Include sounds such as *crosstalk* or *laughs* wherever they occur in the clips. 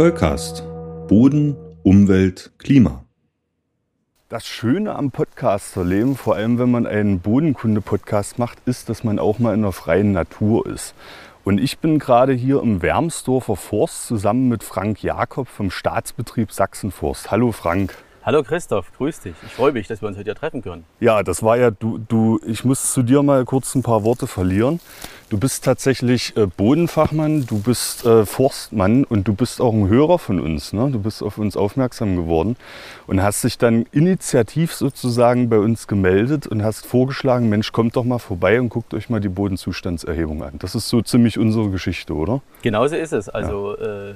Zollcast. Boden, Umwelt, Klima. Das Schöne am Podcasterleben, vor allem wenn man einen Bodenkunde-Podcast macht, ist, dass man auch mal in der freien Natur ist. Und ich bin gerade hier im Wermsdorfer Forst zusammen mit Frank Jakob vom Staatsbetrieb Sachsenforst. Hallo Frank. Hallo Christoph, grüß dich. Ich freue mich, dass wir uns heute hier treffen können. Ja, das war ja, du, du, ich muss zu dir mal kurz ein paar Worte verlieren. Du bist tatsächlich äh, Bodenfachmann, du bist äh, Forstmann und du bist auch ein Hörer von uns. Ne? Du bist auf uns aufmerksam geworden und hast dich dann initiativ sozusagen bei uns gemeldet und hast vorgeschlagen, Mensch, kommt doch mal vorbei und guckt euch mal die Bodenzustandserhebung an. Das ist so ziemlich unsere Geschichte, oder? Genauso ist es. Also ja. äh,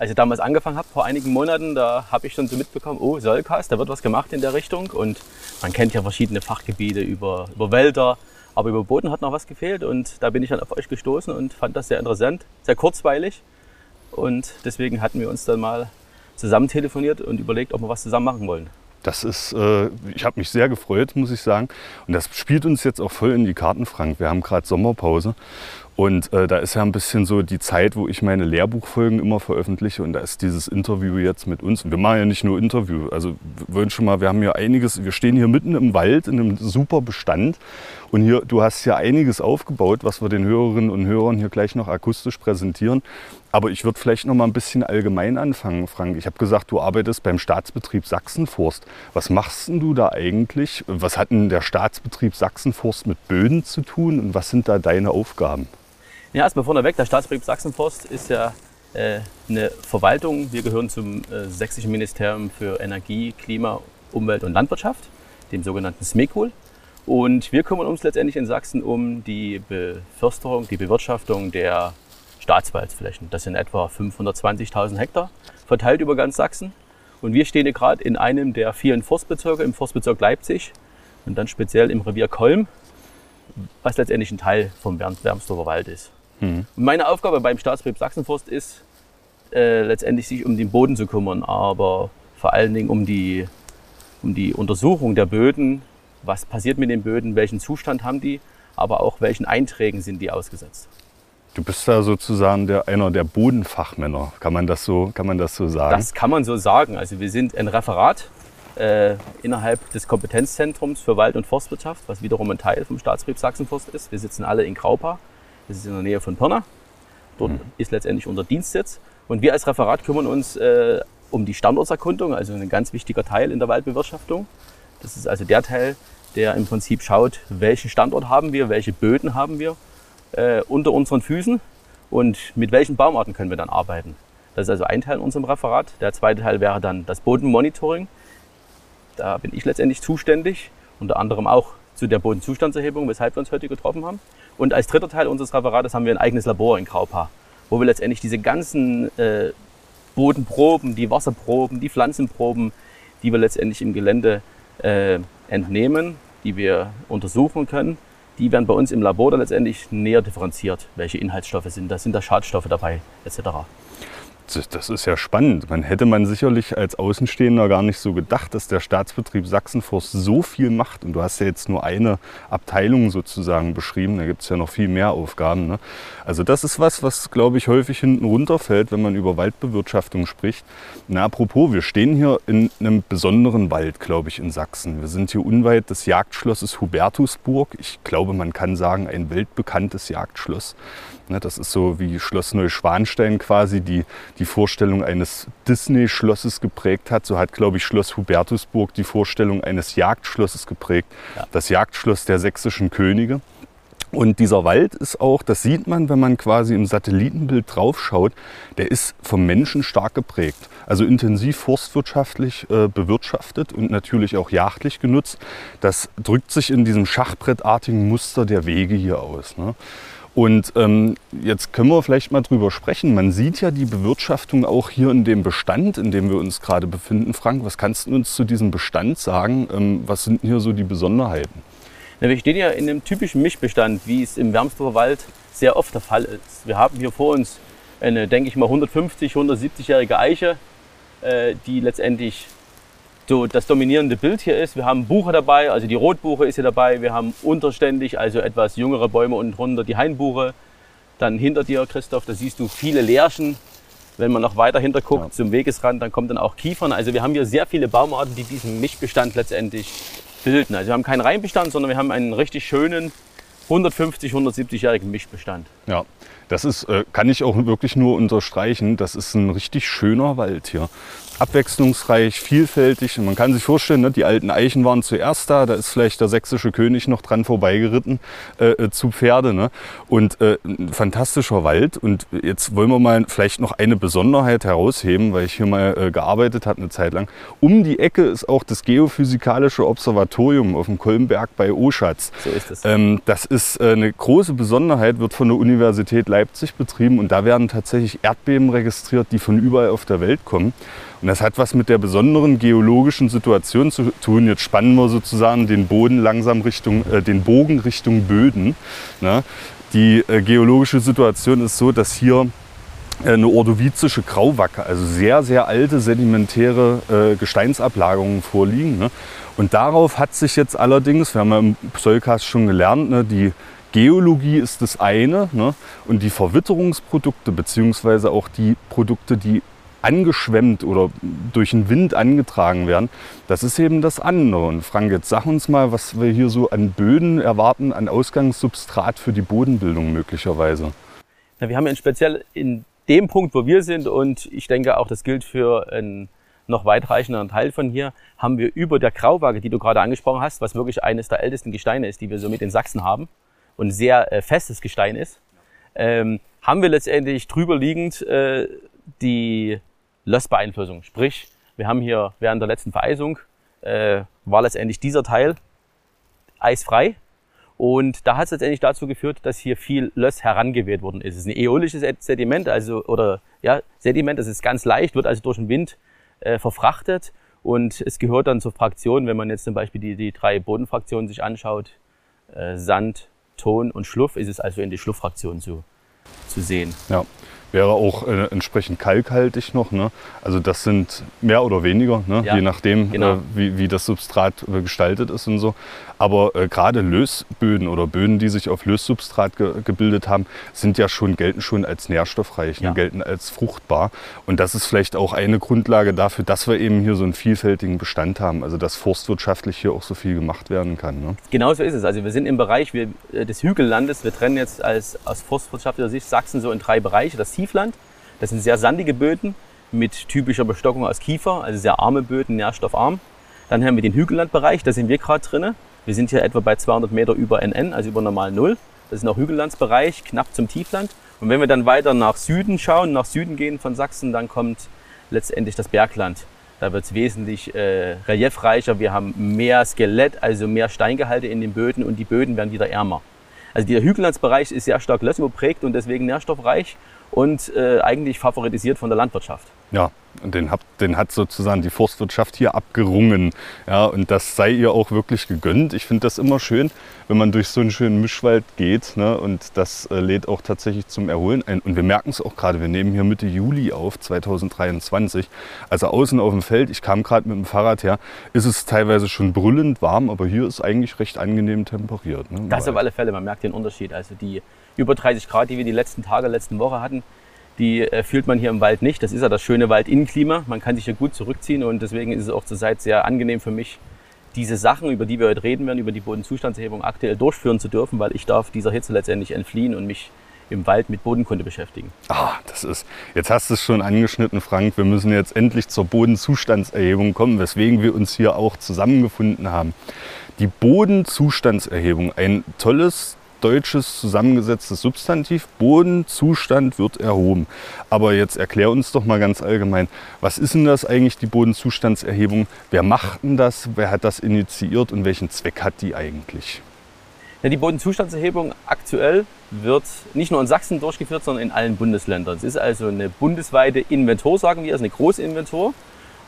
als ich damals angefangen habe, vor einigen Monaten, da habe ich schon so mitbekommen, oh, Solkas, da wird was gemacht in der Richtung. Und man kennt ja verschiedene Fachgebiete über, über Wälder, aber über Boden hat noch was gefehlt. Und da bin ich dann auf euch gestoßen und fand das sehr interessant, sehr kurzweilig. Und deswegen hatten wir uns dann mal zusammen telefoniert und überlegt, ob wir was zusammen machen wollen. Das ist, äh, ich habe mich sehr gefreut, muss ich sagen. Und das spielt uns jetzt auch voll in die Karten, Frank. Wir haben gerade Sommerpause und äh, da ist ja ein bisschen so die Zeit, wo ich meine Lehrbuchfolgen immer veröffentliche. Und da ist dieses Interview jetzt mit uns. Wir machen ja nicht nur Interview. Also wir wollen schon mal, wir haben hier einiges, wir stehen hier mitten im Wald in einem super Bestand. Und hier, du hast ja einiges aufgebaut, was wir den Hörerinnen und Hörern hier gleich noch akustisch präsentieren. Aber ich würde vielleicht noch mal ein bisschen allgemein anfangen, Frank. Ich habe gesagt, du arbeitest beim Staatsbetrieb Sachsenforst. Was machst denn du da eigentlich? Was hat denn der Staatsbetrieb Sachsenforst mit Böden zu tun und was sind da deine Aufgaben? Ja, erstmal vorneweg, der Staatsbetrieb Sachsenforst ist ja äh, eine Verwaltung. Wir gehören zum äh, Sächsischen Ministerium für Energie, Klima, Umwelt und Landwirtschaft, dem sogenannten SMECOL. Und wir kümmern uns letztendlich in Sachsen um die Beförsterung, die Bewirtschaftung der Staatswaldflächen. Das sind etwa 520.000 Hektar, verteilt über ganz Sachsen. Und wir stehen gerade in einem der vielen Forstbezirke, im Forstbezirk Leipzig und dann speziell im Revier Kolm, was letztendlich ein Teil vom Wermsdorfer Wald ist. Mhm. Meine Aufgabe beim Staatsbetrieb Sachsenforst ist äh, letztendlich sich um den Boden zu kümmern, aber vor allen Dingen um die, um die Untersuchung der Böden. Was passiert mit den Böden? Welchen Zustand haben die? Aber auch welchen Einträgen sind die ausgesetzt? Du bist da sozusagen der, einer der Bodenfachmänner. Kann man, das so, kann man das so sagen? Das kann man so sagen. Also wir sind ein Referat äh, innerhalb des Kompetenzzentrums für Wald- und Forstwirtschaft, was wiederum ein Teil vom Staatsbetrieb Sachsenforst ist. Wir sitzen alle in Graupa. Das ist in der Nähe von Pirna. Dort mhm. ist letztendlich unser Dienstsitz. Und wir als Referat kümmern uns äh, um die Standortserkundung, also ein ganz wichtiger Teil in der Waldbewirtschaftung. Das ist also der Teil, der im Prinzip schaut, welchen Standort haben wir, welche Böden haben wir äh, unter unseren Füßen und mit welchen Baumarten können wir dann arbeiten. Das ist also ein Teil in unserem Referat. Der zweite Teil wäre dann das Bodenmonitoring. Da bin ich letztendlich zuständig, unter anderem auch zu der Bodenzustandserhebung, weshalb wir uns heute getroffen haben. Und als dritter Teil unseres Referates haben wir ein eigenes Labor in Graupa, wo wir letztendlich diese ganzen äh, Bodenproben, die Wasserproben, die Pflanzenproben, die wir letztendlich im Gelände äh, entnehmen, die wir untersuchen können, die werden bei uns im Labor dann letztendlich näher differenziert, welche Inhaltsstoffe sind da, sind da Schadstoffe dabei, etc das ist ja spannend. Man hätte man sicherlich als Außenstehender gar nicht so gedacht, dass der Staatsbetrieb Sachsenforst so viel macht. Und du hast ja jetzt nur eine Abteilung sozusagen beschrieben. Da gibt es ja noch viel mehr Aufgaben. Ne? Also das ist was, was glaube ich häufig hinten runterfällt, wenn man über Waldbewirtschaftung spricht. Na, apropos, wir stehen hier in einem besonderen Wald, glaube ich, in Sachsen. Wir sind hier unweit des Jagdschlosses Hubertusburg. Ich glaube, man kann sagen, ein weltbekanntes Jagdschloss. Ne, das ist so wie Schloss Neuschwanstein quasi die, die Vorstellung eines Disney-Schlosses geprägt hat. So hat, glaube ich, Schloss Hubertusburg die Vorstellung eines Jagdschlosses geprägt. Ja. Das Jagdschloss der sächsischen Könige. Und dieser Wald ist auch, das sieht man, wenn man quasi im Satellitenbild draufschaut, der ist vom Menschen stark geprägt. Also intensiv forstwirtschaftlich äh, bewirtschaftet und natürlich auch jagdlich genutzt. Das drückt sich in diesem schachbrettartigen Muster der Wege hier aus. Ne? Und ähm, jetzt können wir vielleicht mal drüber sprechen. Man sieht ja die Bewirtschaftung auch hier in dem Bestand, in dem wir uns gerade befinden. Frank, was kannst du uns zu diesem Bestand sagen? Ähm, was sind hier so die Besonderheiten? Na, wir stehen ja in einem typischen Mischbestand, wie es im Wermsdorfer Wald sehr oft der Fall ist. Wir haben hier vor uns eine, denke ich mal, 150, 170-jährige Eiche, äh, die letztendlich so das dominierende Bild hier ist. Wir haben Buche dabei, also die Rotbuche ist hier dabei. Wir haben unterständig, also etwas jüngere Bäume und drunter die Hainbuche. Dann hinter dir, Christoph, da siehst du viele Lärchen. Wenn man noch weiter hinter guckt ja. zum Wegesrand, dann kommt dann auch Kiefern. Also wir haben hier sehr viele Baumarten, die diesen Mischbestand letztendlich bilden. Also wir haben keinen Reinbestand, sondern wir haben einen richtig schönen 150, 170-jährigen Mischbestand. Ja, das ist, äh, kann ich auch wirklich nur unterstreichen. Das ist ein richtig schöner Wald hier abwechslungsreich, vielfältig. Und man kann sich vorstellen, ne, die alten Eichen waren zuerst da, da ist vielleicht der sächsische König noch dran vorbeigeritten äh, äh, zu Pferde. Ne? Und äh, ein fantastischer Wald. Und jetzt wollen wir mal vielleicht noch eine Besonderheit herausheben, weil ich hier mal äh, gearbeitet habe eine Zeit lang. Um die Ecke ist auch das Geophysikalische Observatorium auf dem Kolmberg bei Oschatz. So ist es. Ähm, das ist eine große Besonderheit, wird von der Universität Leipzig betrieben und da werden tatsächlich Erdbeben registriert, die von überall auf der Welt kommen. Und das hat was mit der besonderen geologischen Situation zu tun. Jetzt spannen wir sozusagen den Boden langsam Richtung, äh, den Bogen Richtung Böden. Ne? Die äh, geologische Situation ist so, dass hier äh, eine ordovizische Grauwacke, also sehr, sehr alte sedimentäre äh, Gesteinsablagerungen vorliegen. Ne? Und darauf hat sich jetzt allerdings, wir haben ja im Pseukast schon gelernt, ne, die Geologie ist das eine ne? und die Verwitterungsprodukte beziehungsweise auch die Produkte, die angeschwemmt oder durch den Wind angetragen werden, das ist eben das andere. Und Frank, jetzt sag uns mal, was wir hier so an Böden erwarten, an Ausgangssubstrat für die Bodenbildung möglicherweise. Ja, wir haben ja speziell in dem Punkt, wo wir sind, und ich denke auch, das gilt für einen noch weitreichenden Teil von hier, haben wir über der Grauwaage, die du gerade angesprochen hast, was wirklich eines der ältesten Gesteine ist, die wir so mit in Sachsen haben und sehr äh, festes Gestein ist, ähm, haben wir letztendlich drüber liegend äh, die Lössbeeinflussung. Sprich, wir haben hier während der letzten Vereisung äh, war letztendlich dieser Teil eisfrei. Und da hat es letztendlich dazu geführt, dass hier viel Löss herangeweht worden ist. Es ist ein äolisches Sediment, also oder ja, Sediment, das ist ganz leicht, wird also durch den Wind äh, verfrachtet und es gehört dann zur Fraktion, wenn man jetzt zum Beispiel die, die drei Bodenfraktionen sich anschaut, äh, Sand, Ton und Schluff, ist es also in die Schluffraktion zu, zu sehen. Ja wäre auch äh, entsprechend kalkhaltig noch. Ne? Also das sind mehr oder weniger, ne? ja, je nachdem, genau. äh, wie, wie das Substrat äh, gestaltet ist und so. Aber äh, gerade Lösböden oder Böden, die sich auf Lössubstrat ge gebildet haben, sind ja schon, gelten schon als nährstoffreich, ne? ja. gelten als fruchtbar. Und das ist vielleicht auch eine Grundlage dafür, dass wir eben hier so einen vielfältigen Bestand haben. Also dass forstwirtschaftlich hier auch so viel gemacht werden kann. Ne? Genau so ist es. Also wir sind im Bereich wir, äh, des Hügellandes. Wir trennen jetzt als, aus forstwirtschaftlicher Sicht Sachsen so in drei Bereiche. Das Tiefland. Das sind sehr sandige Böden mit typischer Bestockung aus Kiefer, also sehr arme Böden, nährstoffarm. Dann haben wir den Hügellandbereich, da sind wir gerade drin. Wir sind hier etwa bei 200 Meter über NN, also über normal Null. Das ist noch Hügellandsbereich, knapp zum Tiefland. Und wenn wir dann weiter nach Süden schauen, nach Süden gehen von Sachsen, dann kommt letztendlich das Bergland. Da wird es wesentlich äh, reliefreicher. Wir haben mehr Skelett, also mehr Steingehalte in den Böden und die Böden werden wieder ärmer. Also der Hügellandsbereich ist sehr stark lössgeprägt und deswegen nährstoffreich und äh, eigentlich favoritisiert von der Landwirtschaft. Ja, den, hat, den hat sozusagen die Forstwirtschaft hier abgerungen. Ja, und das sei ihr auch wirklich gegönnt. Ich finde das immer schön, wenn man durch so einen schönen Mischwald geht. Ne, und das äh, lädt auch tatsächlich zum Erholen ein. Und wir merken es auch gerade, wir nehmen hier Mitte Juli auf, 2023. Also außen auf dem Feld, ich kam gerade mit dem Fahrrad her, ist es teilweise schon brüllend warm, aber hier ist eigentlich recht angenehm temperiert. Ne, das auf alle Fälle, man merkt den Unterschied. Also die über 30 Grad, die wir die letzten Tage, letzten Woche hatten, die äh, fühlt man hier im Wald nicht. Das ist ja das schöne Waldinnenklima. Man kann sich hier gut zurückziehen und deswegen ist es auch zurzeit sehr angenehm für mich, diese Sachen, über die wir heute reden werden, über die Bodenzustandserhebung aktuell durchführen zu dürfen, weil ich darf dieser Hitze letztendlich entfliehen und mich im Wald mit Bodenkunde beschäftigen. Ah, das ist, jetzt hast du es schon angeschnitten, Frank. Wir müssen jetzt endlich zur Bodenzustandserhebung kommen, weswegen wir uns hier auch zusammengefunden haben. Die Bodenzustandserhebung, ein tolles deutsches zusammengesetztes Substantiv. Bodenzustand wird erhoben. Aber jetzt erklär uns doch mal ganz allgemein, was ist denn das eigentlich, die Bodenzustandserhebung? Wer macht denn das? Wer hat das initiiert und welchen Zweck hat die eigentlich? Ja, die Bodenzustandserhebung aktuell wird nicht nur in Sachsen durchgeführt, sondern in allen Bundesländern. Es ist also eine bundesweite Inventur, sagen wir, ist eine große Inventur.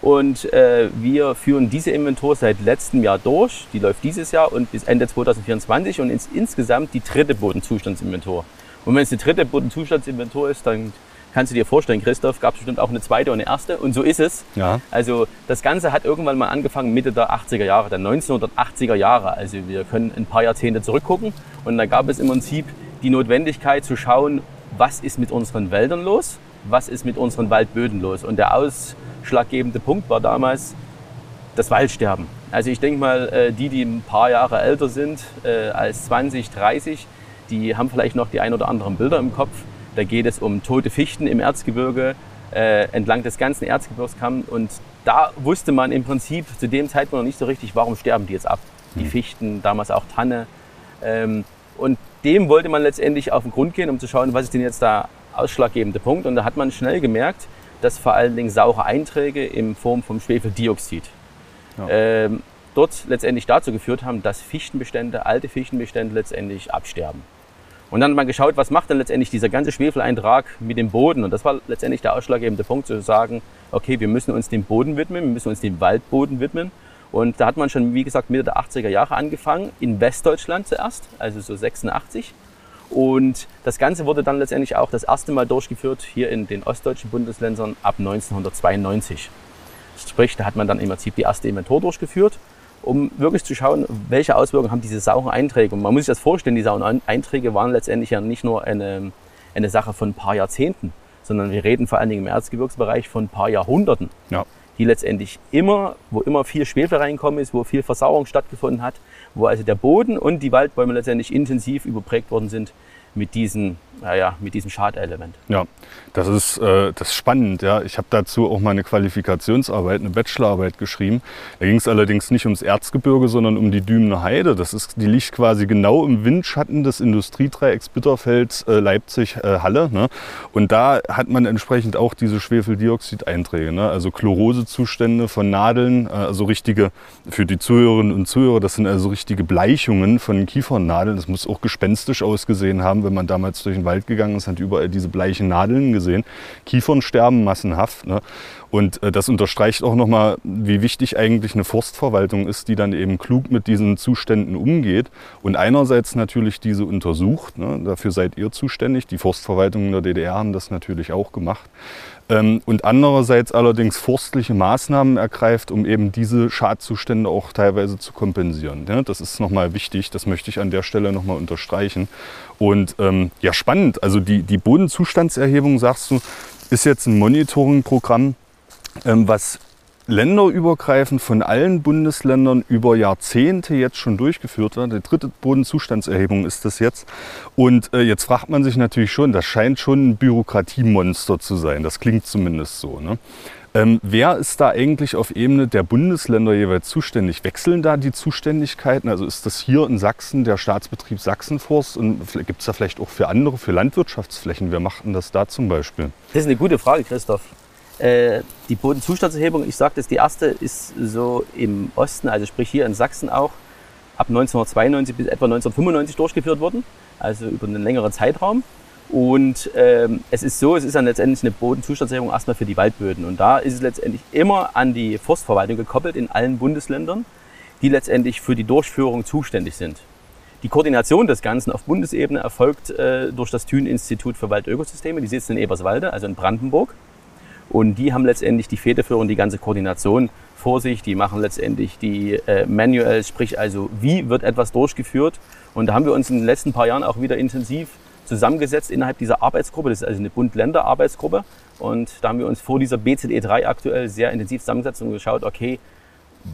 Und äh, wir führen diese Inventur seit letztem Jahr durch. Die läuft dieses Jahr und bis Ende 2024 und ins, insgesamt die dritte Bodenzustandsinventur. Und wenn es die dritte Bodenzustandsinventur ist, dann kannst du dir vorstellen, Christoph, gab es bestimmt auch eine zweite und eine erste. Und so ist es. Ja. Also das Ganze hat irgendwann mal angefangen Mitte der 80er Jahre, der 1980er Jahre. Also wir können ein paar Jahrzehnte zurückgucken. Und da gab es im Prinzip die Notwendigkeit zu schauen, was ist mit unseren Wäldern los was ist mit unseren Waldböden los. Und der ausschlaggebende Punkt war damals das Waldsterben. Also ich denke mal, äh, die, die ein paar Jahre älter sind äh, als 20, 30, die haben vielleicht noch die ein oder anderen Bilder im Kopf. Da geht es um tote Fichten im Erzgebirge, äh, entlang des ganzen Erzgebirgskamms. Und da wusste man im Prinzip zu dem Zeitpunkt noch nicht so richtig, warum sterben die jetzt ab. Die hm. Fichten, damals auch Tanne. Ähm, und dem wollte man letztendlich auf den Grund gehen, um zu schauen, was ist denn jetzt der ausschlaggebende Punkt. Und da hat man schnell gemerkt, dass vor allen Dingen saure Einträge in Form von Schwefeldioxid ja. ähm, dort letztendlich dazu geführt haben, dass Fichtenbestände, alte Fichtenbestände letztendlich absterben. Und dann hat man geschaut, was macht denn letztendlich dieser ganze Schwefeleintrag mit dem Boden? Und das war letztendlich der ausschlaggebende Punkt, zu sagen, okay, wir müssen uns dem Boden widmen, wir müssen uns dem Waldboden widmen. Und da hat man schon, wie gesagt, Mitte der 80er Jahre angefangen, in Westdeutschland zuerst, also so 86. Und das Ganze wurde dann letztendlich auch das erste Mal durchgeführt hier in den ostdeutschen Bundesländern ab 1992. Sprich, da hat man dann im Prinzip die erste Inventur durchgeführt um wirklich zu schauen, welche Auswirkungen haben diese sauren Einträge. Und man muss sich das vorstellen, die sauren Einträge waren letztendlich ja nicht nur eine, eine Sache von ein paar Jahrzehnten, sondern wir reden vor allen Dingen im Erzgebirgsbereich von ein paar Jahrhunderten. Ja. Die letztendlich immer, wo immer viel Schwefel reinkommen ist, wo viel Versauerung stattgefunden hat, wo also der Boden und die Waldbäume letztendlich intensiv überprägt worden sind mit diesen naja, mit diesem Schadelement. Ja, das ist, äh, das ist spannend. Ja. Ich habe dazu auch mal eine Qualifikationsarbeit, eine Bachelorarbeit geschrieben. Da ging es allerdings nicht ums Erzgebirge, sondern um die Dümener Heide. Das ist, die liegt quasi genau im Windschatten des Industriedreiecks Bitterfeld, äh, Leipzig, äh, Halle. Ne? Und da hat man entsprechend auch diese Schwefeldioxideinträge, ne? also Chlorosezustände von Nadeln, äh, also richtige, für die Zuhörerinnen und Zuhörer, das sind also richtige Bleichungen von Kiefernadeln. Das muss auch gespenstisch ausgesehen haben, wenn man damals durch den Wald gegangen ist, hat überall diese bleichen Nadeln gesehen. Kiefern sterben massenhaft. Ne? Und äh, das unterstreicht auch nochmal, wie wichtig eigentlich eine Forstverwaltung ist, die dann eben klug mit diesen Zuständen umgeht und einerseits natürlich diese untersucht. Ne? Dafür seid ihr zuständig. Die Forstverwaltungen der DDR haben das natürlich auch gemacht. Ähm, und andererseits allerdings forstliche Maßnahmen ergreift, um eben diese Schadzustände auch teilweise zu kompensieren. Ja, das ist nochmal wichtig, das möchte ich an der Stelle nochmal unterstreichen. Und ähm, ja, spannend, also die, die Bodenzustandserhebung, sagst du, ist jetzt ein Monitoringprogramm, was länderübergreifend von allen Bundesländern über Jahrzehnte jetzt schon durchgeführt wird. Die dritte Bodenzustandserhebung ist das jetzt. Und äh, jetzt fragt man sich natürlich schon, das scheint schon ein Bürokratiemonster zu sein. Das klingt zumindest so. Ne? Ähm, wer ist da eigentlich auf Ebene der Bundesländer jeweils zuständig? Wechseln da die Zuständigkeiten? Also ist das hier in Sachsen der Staatsbetrieb Sachsenforst und gibt es da vielleicht auch für andere, für Landwirtschaftsflächen? Wer macht denn das da zum Beispiel? Das ist eine gute Frage, Christoph. Äh, die Bodenzustandserhebung, ich sagte es, die erste ist so im Osten, also sprich hier in Sachsen auch, ab 1992 bis etwa 1995 durchgeführt worden, also über einen längeren Zeitraum. Und ähm, es ist so, es ist dann letztendlich eine Bodenzustandserhebung erstmal für die Waldböden. Und da ist es letztendlich immer an die Forstverwaltung gekoppelt in allen Bundesländern, die letztendlich für die Durchführung zuständig sind. Die Koordination des Ganzen auf Bundesebene erfolgt äh, durch das Thün-Institut für Waldökosysteme. Die sitzen in Eberswalde, also in Brandenburg. Und die haben letztendlich die Federführung, die ganze Koordination vor sich. Die machen letztendlich die äh, Manuals, sprich also, wie wird etwas durchgeführt. Und da haben wir uns in den letzten paar Jahren auch wieder intensiv zusammengesetzt innerhalb dieser Arbeitsgruppe. Das ist also eine Bund-Länder-Arbeitsgruppe. Und da haben wir uns vor dieser BZE 3 aktuell sehr intensiv zusammengesetzt und geschaut, okay,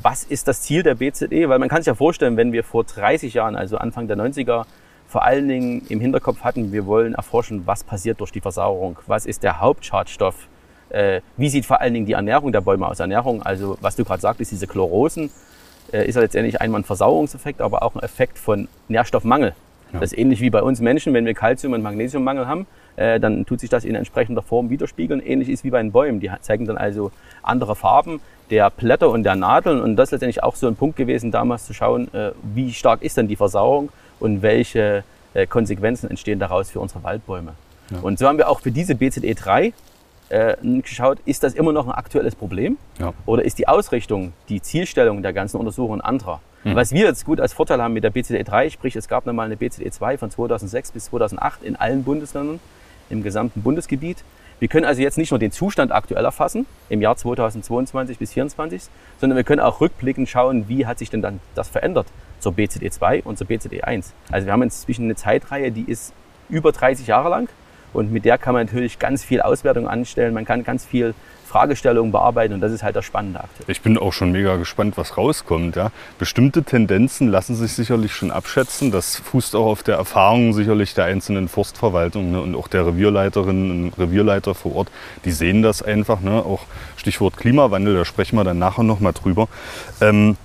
was ist das Ziel der BZE? Weil man kann sich ja vorstellen, wenn wir vor 30 Jahren, also Anfang der 90er, vor allen Dingen im Hinterkopf hatten, wir wollen erforschen, was passiert durch die Versauerung, was ist der Hauptschadstoff, äh, wie sieht vor allen Dingen die Ernährung der Bäume aus. Ernährung, also was du gerade sagtest, diese Chlorosen, äh, ist ja letztendlich einmal ein Versauerungseffekt, aber auch ein Effekt von Nährstoffmangel. Ja. Das ist ähnlich wie bei uns Menschen, wenn wir Kalzium- und Magnesiummangel haben, äh, dann tut sich das in entsprechender Form widerspiegeln. Ähnlich ist wie bei den Bäumen. Die zeigen dann also andere Farben der Blätter und der Nadeln. Und das ist letztendlich auch so ein Punkt gewesen, damals zu schauen, äh, wie stark ist denn die Versauerung und welche äh, Konsequenzen entstehen daraus für unsere Waldbäume. Ja. Und so haben wir auch für diese BZE 3 äh, geschaut, ist das immer noch ein aktuelles Problem? Ja. Oder ist die Ausrichtung, die Zielstellung der ganzen Untersuchungen anderer? Mhm. Was wir jetzt gut als Vorteil haben mit der BCD 3, sprich es gab nochmal eine BCD 2 von 2006 bis 2008 in allen Bundesländern im gesamten Bundesgebiet. Wir können also jetzt nicht nur den Zustand aktuell erfassen, im Jahr 2022 bis 2024, sondern wir können auch rückblickend schauen, wie hat sich denn dann das verändert zur BCD 2 und zur BCD 1. Also wir haben inzwischen eine Zeitreihe, die ist über 30 Jahre lang Und mit der kann man natürlich ganz viel Auswertung anstellen. Man kann ganz viel Fragestellungen bearbeiten und das ist halt der spannende Akt. Ich bin auch schon mega gespannt, was rauskommt. Ja. Bestimmte Tendenzen lassen sich sicherlich schon abschätzen. Das fußt auch auf der Erfahrung sicherlich der einzelnen Forstverwaltung ne, und auch der Revierleiterinnen und Revierleiter vor Ort. Die sehen das einfach. Ne. Auch Stichwort Klimawandel, da sprechen wir dann nachher noch mal drüber. Ähm,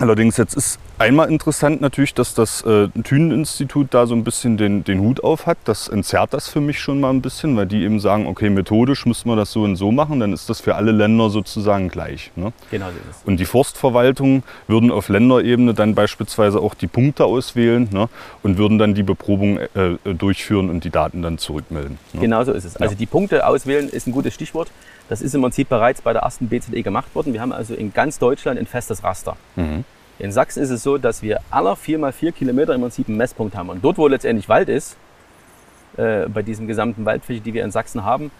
allerdings jetzt ist Einmal interessant natürlich, dass das äh, Thünen-Institut da so ein bisschen den, den Hut auf hat. Das entzerrt das für mich schon mal ein bisschen, weil die eben sagen, okay, methodisch müssen wir das so und so machen, dann ist das für alle Länder sozusagen gleich. Ne? Genau so ist es. Und die Forstverwaltungen würden auf Länderebene dann beispielsweise auch die Punkte auswählen ne? und würden dann die Beprobung äh, durchführen und die Daten dann zurückmelden. Ne? Genau so ist es. Also die Punkte auswählen ist ein gutes Stichwort. Das ist im Prinzip bereits bei der ersten BZE gemacht worden. Wir haben also in ganz Deutschland ein festes Raster. Mhm. In Sachsen ist es so, dass wir aller 4x4 Kilometer im Prinzip einen Messpunkt haben. Und dort, wo letztendlich Wald ist, äh, bei diesem gesamten Waldfläche, die wir in Sachsen haben,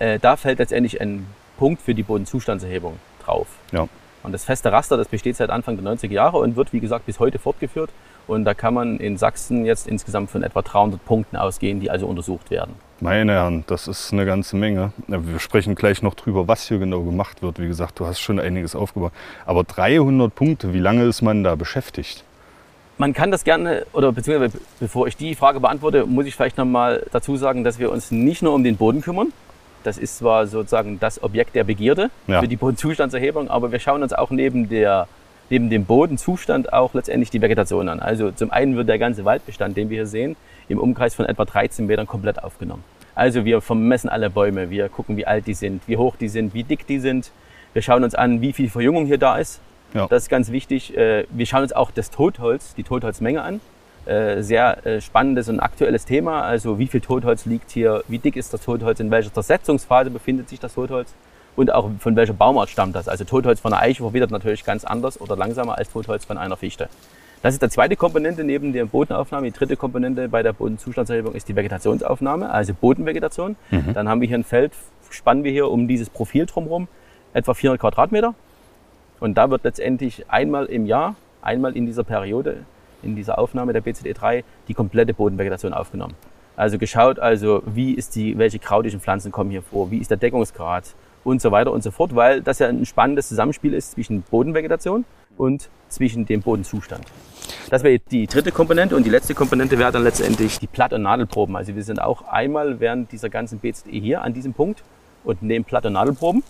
äh, da fällt letztendlich ein Punkt für die Bodenzustandserhebung drauf. Ja. Und das feste Raster, das besteht seit Anfang der 90er Jahre und wird, wie gesagt, bis heute fortgeführt. Und da kann man in Sachsen jetzt insgesamt von etwa 300 Punkten ausgehen, die also untersucht werden. Meine Herren, das ist eine ganze Menge. Wir sprechen gleich noch drüber, was hier genau gemacht wird. Wie gesagt, du hast schon einiges aufgebaut. Aber 300 Punkte, wie lange ist man da beschäftigt? Man kann das gerne, oder beziehungsweise bevor ich die Frage beantworte, muss ich vielleicht nochmal dazu sagen, dass wir uns nicht nur um den Boden kümmern. Das ist zwar sozusagen das Objekt der Begierde ja. für die Bodenzustandserhebung, aber wir schauen uns auch neben, der, neben dem Bodenzustand auch letztendlich die Vegetation an. Also zum einen wird der ganze Waldbestand, den wir hier sehen, im Umkreis von etwa 13 Metern komplett aufgenommen. Also wir vermessen alle Bäume, wir gucken, wie alt die sind, wie hoch die sind, wie dick die sind. Wir schauen uns an, wie viel Verjüngung hier da ist. Ja. Das ist ganz wichtig. Äh, wir schauen uns auch das Totholz, die Totholzmenge an. Äh, sehr äh, spannendes und aktuelles Thema. Also wie viel Totholz liegt hier, wie dick ist das Totholz, in welcher Zersetzungsphase befindet sich das Totholz und auch von welcher Baumart stammt das. Also Totholz von einer Eiche verwidert natürlich ganz anders oder langsamer als Totholz von einer Fichte. Das ist die zweite Komponente neben der Bodenaufnahme. Die dritte Komponente bei der Bodenzustandserhebung ist die Vegetationsaufnahme, also Bodenvegetation. Mhm. Dann haben wir hier ein Feld, spannen wir hier um dieses Profil drumherum, etwa 400 Quadratmeter. Und da wird letztendlich einmal im Jahr, einmal in dieser Periode, in dieser Aufnahme der BZE 3, die komplette Bodenvegetation aufgenommen. Also geschaut, also wie ist die, welche krautischen Pflanzen kommen hier vor, wie ist der Deckungsgrad und so weiter und so fort, weil das ja ein spannendes Zusammenspiel ist zwischen Bodenvegetation und zwischen dem Bodenzustand. Das wäre die dritte Komponente und die letzte Komponente wäre dann letztendlich die Platt- und Nadelproben. Also wir sind auch einmal während dieser ganzen BZE hier an diesem Punkt und nehmen Platt- und Nadelproben,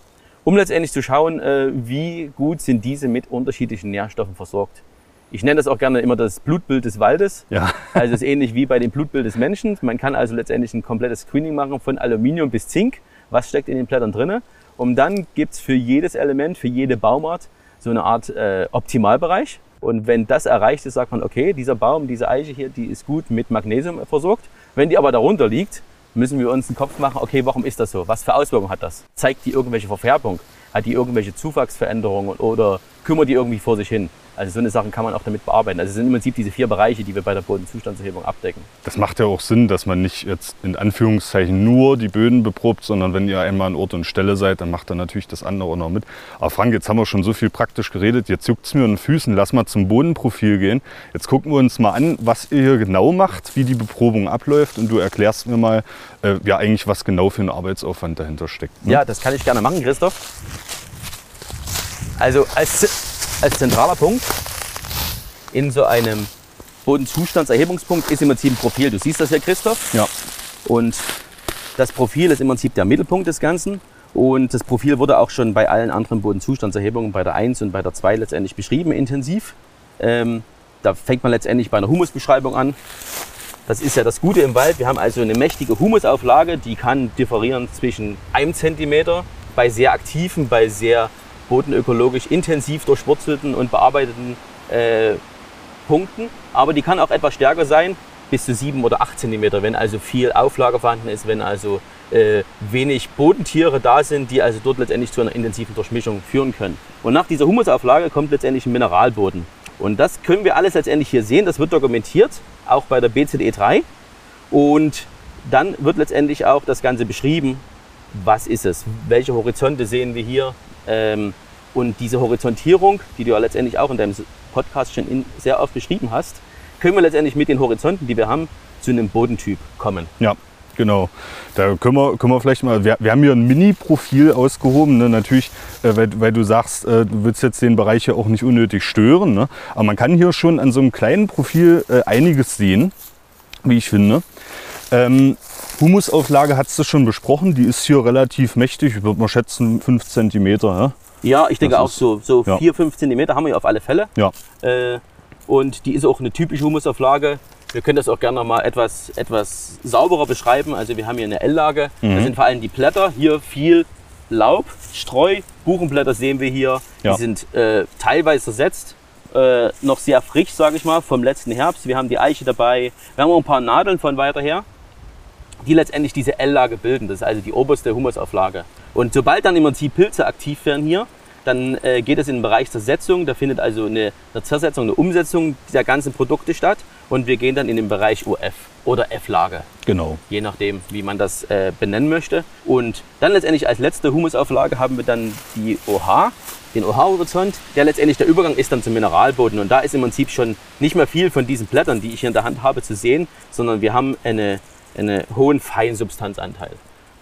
um letztendlich zu schauen, äh, wie gut sind diese mit unterschiedlichen Nährstoffen versorgt. Ich nenne das auch gerne immer das Blutbild des Waldes. Ja. *laughs* Also es ist ähnlich wie bei dem Blutbild des Menschen. Man kann also letztendlich ein komplettes Screening machen von Aluminium bis Zink. Was steckt in den Blättern drinne? Und dann gibt's für jedes Element, für jede Baumart so eine Art äh, Optimalbereich. Und wenn das erreicht ist, sagt man, okay, dieser Baum, diese Eiche hier, die ist gut mit Magnesium versorgt. Wenn die aber darunter liegt, müssen wir uns einen Kopf machen, okay, warum ist das so? Was für Auswirkungen hat das? Zeigt die irgendwelche Verfärbung? Hat die irgendwelche Zuwachsveränderungen oder kümmert die irgendwie vor sich hin? Also so eine Sachen kann man auch damit bearbeiten. Also es sind im Prinzip diese vier Bereiche, die wir bei der Bodenzustandserhebung abdecken. Das macht ja auch Sinn, dass man nicht jetzt in Anführungszeichen nur die Böden beprobt, sondern wenn ihr einmal an Ort und Stelle seid, dann macht er natürlich das andere auch noch mit. Aber Frank, jetzt haben wir schon so viel praktisch geredet, jetzt juckt es mir in den Füßen, lass mal zum Bodenprofil gehen. Jetzt gucken wir uns mal an, was ihr hier genau macht, wie die Beprobung abläuft und du erklärst mir mal, äh, ja eigentlich was genau für ein Arbeitsaufwand dahinter steckt. Ne? Ja, das kann ich gerne machen, Christoph. Also als als zentraler Punkt in so einem Bodenzustandserhebungspunkt ist im Prinzip ein Profil. Du siehst das hier, Christoph. Ja. Und das Profil ist im Prinzip der Mittelpunkt des Ganzen. Und das Profil wurde auch schon bei allen anderen Bodenzustandserhebungen, bei der 1 und bei der 2 letztendlich beschrieben, intensiv. Ähm, da fängt man letztendlich bei einer Humusbeschreibung an. Das ist ja das Gute im Wald. Wir haben also eine mächtige Humusauflage, die kann differieren zwischen einem Zentimeter bei sehr aktiven, bei sehr bodenökologisch intensiv durchwurzelten und bearbeiteten äh, Punkten. Aber die kann auch etwas stärker sein, bis zu 7 oder 8 Zentimeter, wenn also viel Auflage vorhanden ist, wenn also äh, wenig Bodentiere da sind, die also dort letztendlich zu einer intensiven Durchmischung führen können. Und nach dieser Humusauflage kommt letztendlich ein Mineralboden. Und das können wir alles letztendlich hier sehen. Das wird dokumentiert, auch bei der BZE 3. Und dann wird letztendlich auch das Ganze beschrieben. Was ist es? Welche Horizonte sehen wir hier? Ähm, und diese Horizontierung, die du ja letztendlich auch in deinem Podcast schon in, sehr oft beschrieben hast, können wir letztendlich mit den Horizonten, die wir haben, zu einem Bodentyp kommen. Ja. Genau. Da können wir, können wir vielleicht mal, wir, wir haben hier ein Mini-Profil ausgehoben. Ne? Natürlich, äh, weil, weil du sagst, äh, du willst jetzt den Bereich ja auch nicht unnötig stören. Ne? Aber man kann hier schon an so einem kleinen Profil äh, einiges sehen, wie ich finde. Ähm, Humusauflage hast du schon besprochen, die ist hier relativ mächtig, ich würde mal schätzen 5 cm. Ja? Ja, ich denke Das auch ist- so, so ja. 4, 5 Zentimeter haben wir hier auf alle Fälle. Ja. Äh, und die ist auch eine typische Humusauflage. Wir können das auch gerne noch mal etwas, etwas sauberer beschreiben. Also wir haben hier eine L-Lage. Mhm. Das sind vor allem die Blätter. Hier viel Laub, Streu, Buchenblätter sehen wir hier. Ja. Die sind äh, teilweise zersetzt. Äh, noch sehr frisch, sage ich mal, vom letzten Herbst. Wir haben die Eiche dabei. Wir haben auch ein paar Nadeln von weiter her, die letztendlich diese L-Lage bilden. Das ist also die oberste Humusauflage. Und sobald dann im Prinzip Pilze aktiv werden hier, dann äh, geht es in den Bereich Zersetzung. Da findet also eine, eine Zersetzung, eine Umsetzung dieser ganzen Produkte statt. Und wir gehen dann in den Bereich UF oder F-Lage, Genau. je nachdem, wie man das äh, benennen möchte. Und dann letztendlich als letzte Humusauflage haben wir dann die OH, den OH-Horizont, der letztendlich der Übergang ist dann zum Mineralboden. Und da ist im Prinzip schon nicht mehr viel von diesen Blättern, die ich hier in der Hand habe, zu sehen, sondern wir haben eine, einen hohen Feinsubstanzanteil.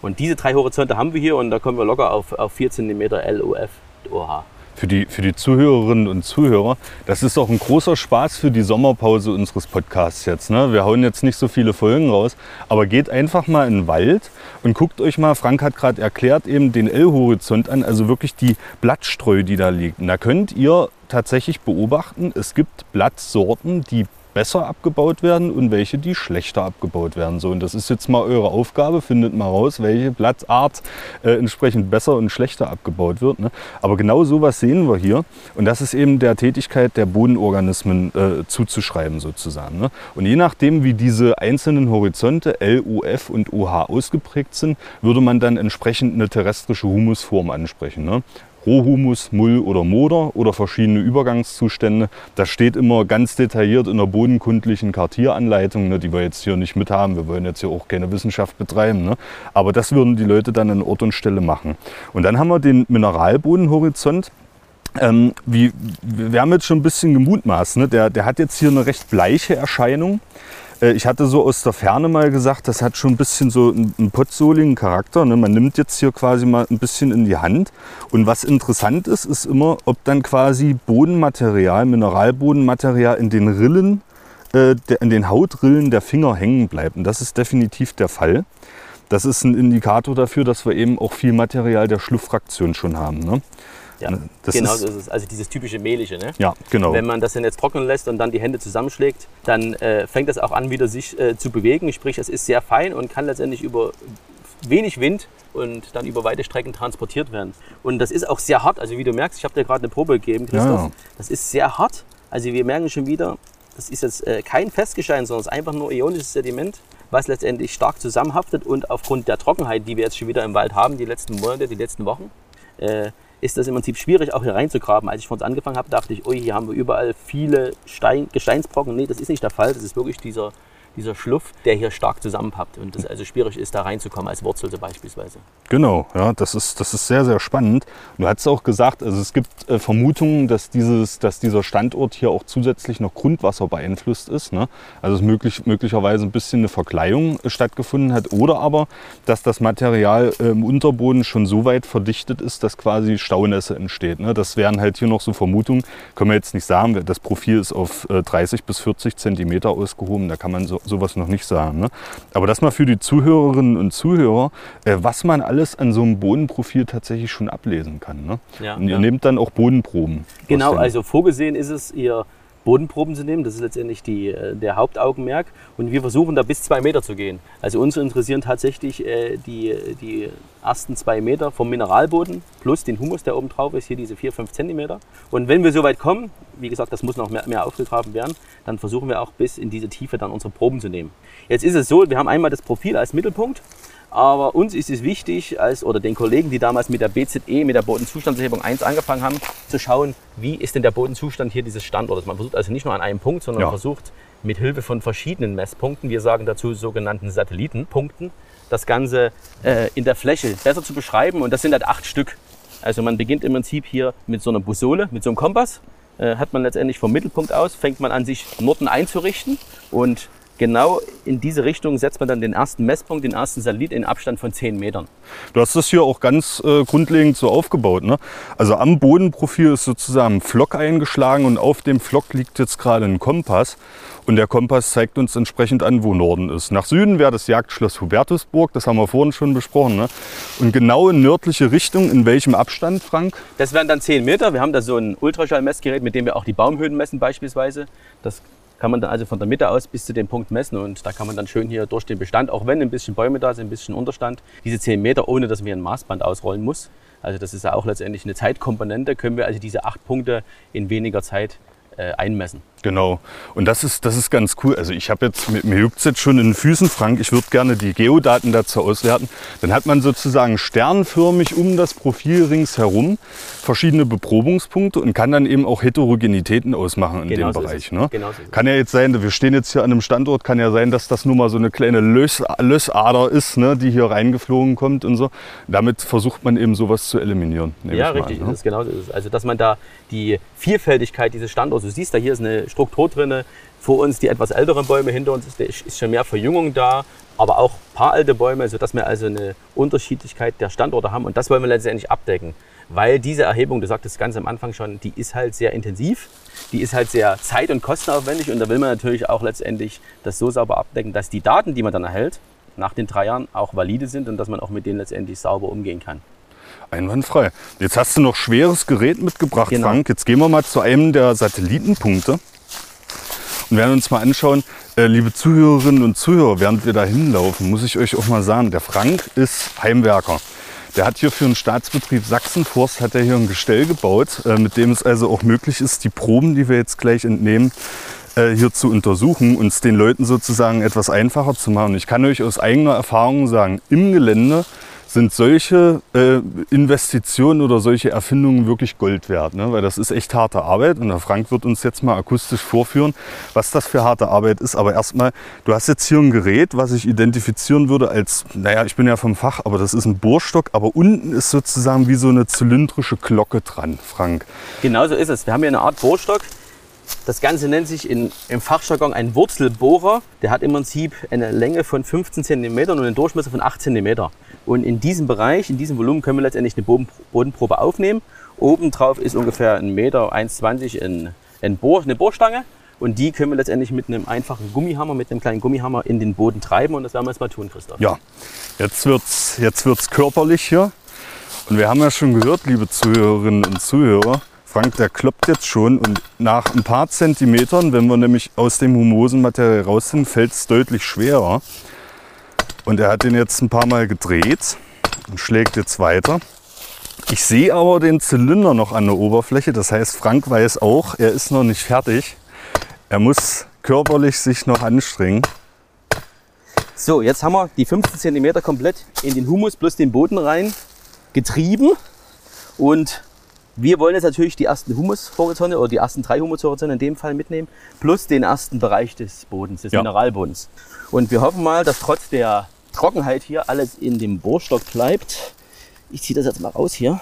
Und diese drei Horizonte haben wir hier und da kommen wir locker auf, auf 4 cm LUF OH. Für die, für die Zuhörerinnen und Zuhörer, das ist auch ein großer Spaß für die Sommerpause unseres Podcasts jetzt. Ne? Wir hauen jetzt nicht so viele Folgen raus, aber geht einfach mal in den Wald und guckt euch mal, Frank hat gerade erklärt, eben den L-Horizont an, also wirklich die Blattstreu, die da liegt. Und da könnt ihr tatsächlich beobachten, es gibt Blattsorten, die besser abgebaut werden und welche, die schlechter abgebaut werden. So, und das ist jetzt mal eure Aufgabe. Findet mal raus, welche Blattart äh, entsprechend besser und schlechter abgebaut wird. Ne? Aber genau sowas sehen wir hier. Und das ist eben der Tätigkeit der Bodenorganismen äh, zuzuschreiben sozusagen. Ne? Und je nachdem, wie diese einzelnen Horizonte L, UF und OH ausgeprägt sind, würde man dann entsprechend eine terrestrische Humusform ansprechen. Ne? Rohhumus, Mull oder Moder oder verschiedene Übergangszustände. Das steht immer ganz detailliert in der bodenkundlichen Kartieranleitung, ne, die wir jetzt hier nicht mit haben. Wir wollen jetzt hier auch keine Wissenschaft betreiben. Ne? Aber das würden die Leute dann an Ort und Stelle machen. Und dann haben wir den Mineralbodenhorizont. Ähm, wie, wir haben jetzt schon ein bisschen gemutmaßt. Ne? Der, der hat jetzt hier eine recht bleiche Erscheinung. Äh, Ich hatte so aus der Ferne mal gesagt, das hat schon ein bisschen so einen, potsoligen Charakter. Ne? Man nimmt jetzt hier quasi mal ein bisschen in die Hand. Und was interessant ist, ist immer, ob dann quasi Bodenmaterial, Mineralbodenmaterial in den Rillen, äh, in den Hautrillen der Finger hängen bleibt. Und das ist definitiv der Fall. Das ist ein Indikator dafür, dass wir eben auch viel Material der Schluffraktion schon haben. Ne? Ja, Das genau ist- so ist es. Also dieses typische Mehlige. Ne? Ja, genau. Wenn man das dann jetzt trocknen lässt und dann die Hände zusammenschlägt, dann äh, fängt das auch an, wieder sich äh, zu bewegen. Sprich, es ist sehr fein und kann letztendlich über wenig Wind und dann über weite Strecken transportiert werden. Und das ist auch sehr hart. Also wie du merkst, ich habe dir gerade eine Probe gegeben, Christoph. Ja. Das ist sehr hart. Also wir merken schon wieder, das ist jetzt äh, kein Festgestein, sondern es ist einfach nur ionisches Sediment, was letztendlich stark zusammenhaftet und aufgrund der Trockenheit, die wir jetzt schon wieder im Wald haben, die letzten Monate, die letzten Wochen, äh, ist das im Prinzip schwierig, auch hier reinzugraben. Als ich von uns angefangen habe, dachte ich, ui, hier haben wir überall viele Stein, Gesteinsbrocken. Nee, das ist nicht der Fall. Das ist wirklich dieser, dieser Schluff, der hier stark zusammenpappt und es also schwierig ist, da reinzukommen, als Wurzel so beispielsweise. Genau, ja, das ist, das ist sehr, sehr spannend. Du hast auch gesagt, also es gibt äh, Vermutungen, dass, dieses, dass dieser Standort hier auch zusätzlich noch Grundwasser beeinflusst ist. Ne? Also es möglich, möglicherweise ein bisschen eine Verkleidung äh, stattgefunden hat. Oder aber, dass das Material äh, im Unterboden schon so weit verdichtet ist, dass quasi Staunässe entsteht. Ne? Das wären halt hier noch so Vermutungen. Können wir jetzt nicht sagen. Das Profil ist auf äh, 30 bis 40 Zentimeter ausgehoben. Da kann man so, sowas noch nicht sagen. Ne? Aber das mal für die Zuhörerinnen und Zuhörer, äh, was man alles an so einem Bodenprofil tatsächlich schon ablesen kann. Ne? Ja, und ihr ja. nehmt dann auch Bodenproben. Genau, also vorgesehen ist es, ihr Bodenproben zu nehmen. Das ist letztendlich die, äh, der Hauptaugenmerk. Und wir versuchen da bis zwei Meter zu gehen. Also uns interessieren tatsächlich äh, die, die ersten zwei Meter vom Mineralboden plus den Humus, der oben drauf ist, hier diese vier, fünf Zentimeter. Und wenn wir so weit kommen, wie gesagt, das muss noch mehr, mehr aufgegraben werden, dann versuchen wir auch bis in diese Tiefe dann unsere Proben zu nehmen. Jetzt ist es so, wir haben einmal das Profil als Mittelpunkt. Aber uns ist es wichtig, als, oder den Kollegen, die damals mit der BZE, mit der Bodenzustandserhebung 1 angefangen haben, zu schauen, wie ist denn der Bodenzustand hier dieses Standortes. Man versucht also nicht nur an einem Punkt, sondern Ja. versucht mit Hilfe von verschiedenen Messpunkten, wir sagen dazu sogenannten Satellitenpunkten, das Ganze äh, in der Fläche besser zu beschreiben. Und das sind halt acht Stück. Also man beginnt im Prinzip hier mit so einer Busole, mit so einem Kompass. Äh, hat man letztendlich vom Mittelpunkt aus, fängt man an, sich Norden einzurichten. Und genau in diese Richtung setzt man dann den ersten Messpunkt, den ersten Satellit in Abstand von 10 Metern. Du hast das hier auch ganz äh, grundlegend so aufgebaut. Ne? Also am Bodenprofil ist sozusagen ein Flock eingeschlagen und auf dem Flock liegt jetzt gerade ein Kompass. Und der Kompass zeigt uns entsprechend an, wo Norden ist. Nach Süden wäre das Jagdschloss Hubertusburg, das haben wir vorhin schon besprochen. Ne? Und genau in nördliche Richtung, in welchem Abstand, Frank? Das wären dann 10 Meter. Wir haben da so ein Ultraschallmessgerät, mit dem wir auch die Baumhöhen messen beispielsweise. Das kann man dann also von der Mitte aus bis zu dem Punkt messen und da kann man dann schön hier durch den Bestand, auch wenn ein bisschen Bäume da sind, ein bisschen Unterstand, diese 10 Meter, ohne dass wir ein Maßband ausrollen muss. Also das ist ja auch letztendlich eine Zeitkomponente, können wir also diese acht Punkte in weniger Zeit äh, einmessen. Genau. Und das ist, das ist ganz cool. Also ich habe jetzt, mir juckt jetzt schon in den Füßen, Frank, ich würde gerne die Geodaten dazu auswerten. Dann hat man sozusagen sternförmig um das Profil ringsherum verschiedene Beprobungspunkte und kann dann eben auch Heterogenitäten ausmachen in Genau dem so Bereich. Ne? Genau so. Kann ja jetzt sein, wir stehen jetzt hier an einem Standort, kann ja sein, dass das nur mal so eine kleine Lös Lösader ist, ne, die hier reingeflogen kommt und so. Damit versucht man eben sowas zu eliminieren. Ja, richtig, an, das ne? ist genau so. Also, dass man da die Vielfältigkeit dieses Standorts, du siehst da, hier ist eine Struktur drin, vor uns die etwas älteren Bäume, hinter uns ist, ist schon mehr Verjüngung da, aber auch ein paar alte Bäume, sodass wir also eine Unterschiedlichkeit der Standorte haben und das wollen wir letztendlich abdecken. Weil diese Erhebung, du sagtest ganz am Anfang schon, die ist halt sehr intensiv, die ist halt sehr zeit- und kostenaufwendig und da will man natürlich auch letztendlich das so sauber abdecken, dass die Daten, die man dann erhält, nach den drei Jahren auch valide sind und dass man auch mit denen letztendlich sauber umgehen kann. Einwandfrei. Jetzt hast du noch schweres Gerät mitgebracht, Genau. Frank. Jetzt gehen wir mal zu einem der Satellitenpunkte und werden uns mal anschauen, äh, liebe Zuhörerinnen und Zuhörer, während wir da hinlaufen, muss ich euch auch mal sagen, der Frank ist Heimwerker. Der hat hier für den Staatsbetrieb Sachsenforst hat er hier ein Gestell gebaut, äh, mit dem es also auch möglich ist, die Proben, die wir jetzt gleich entnehmen, äh, hier zu untersuchen, uns den Leuten sozusagen etwas einfacher zu machen. Ich kann euch aus eigener Erfahrung sagen, im Gelände sind solche äh, Investitionen oder solche Erfindungen wirklich Gold wert, ne? weil das ist echt harte Arbeit und der Frank wird uns jetzt mal akustisch vorführen, was das für harte Arbeit ist. Aber erstmal, du hast jetzt hier ein Gerät, was ich identifizieren würde als, naja, ich bin ja vom Fach, aber das ist ein Bohrstock, aber unten ist sozusagen wie so eine zylindrische Glocke dran, Frank. Genau so ist es. Wir haben hier eine Art Bohrstock. Das Ganze nennt sich in, im Fachjargon ein Wurzelbohrer. Der hat im Prinzip eine Länge von 15 cm und einen Durchmesser von 8 cm. Und in diesem Bereich, in diesem Volumen können wir letztendlich eine Boden, Bodenprobe aufnehmen. Oben drauf ist ungefähr 1 Meter, 1,20 ein, ein Bohr, eine Bohrstange. Und die können wir letztendlich mit einem einfachen Gummihammer, mit einem kleinen Gummihammer in den Boden treiben. Und das werden wir jetzt mal tun, Christoph. Ja, jetzt wird's, jetzt wird's körperlich hier. Und wir haben ja schon gehört, liebe Zuhörerinnen und Zuhörer, Frank, der kloppt jetzt schon und nach ein paar Zentimetern, wenn wir nämlich aus dem humosen Material raus sind, fällt es deutlich schwerer. Und er hat den jetzt ein paar Mal gedreht und schlägt jetzt weiter. Ich sehe aber den Zylinder noch an der Oberfläche. Das heißt, Frank weiß auch, er ist noch nicht fertig. Er muss körperlich sich noch anstrengen. So, jetzt haben wir die 15 cm komplett in den Humus plus den Boden rein getrieben. Und wir wollen jetzt natürlich die ersten Humushorizonte oder die ersten drei Humushorizonte in dem Fall mitnehmen, plus den ersten Bereich des Bodens, des Ja. Mineralbodens. Und wir hoffen mal, dass trotz der Trockenheit hier alles in dem Bohrstock bleibt. Ich ziehe das jetzt mal raus hier.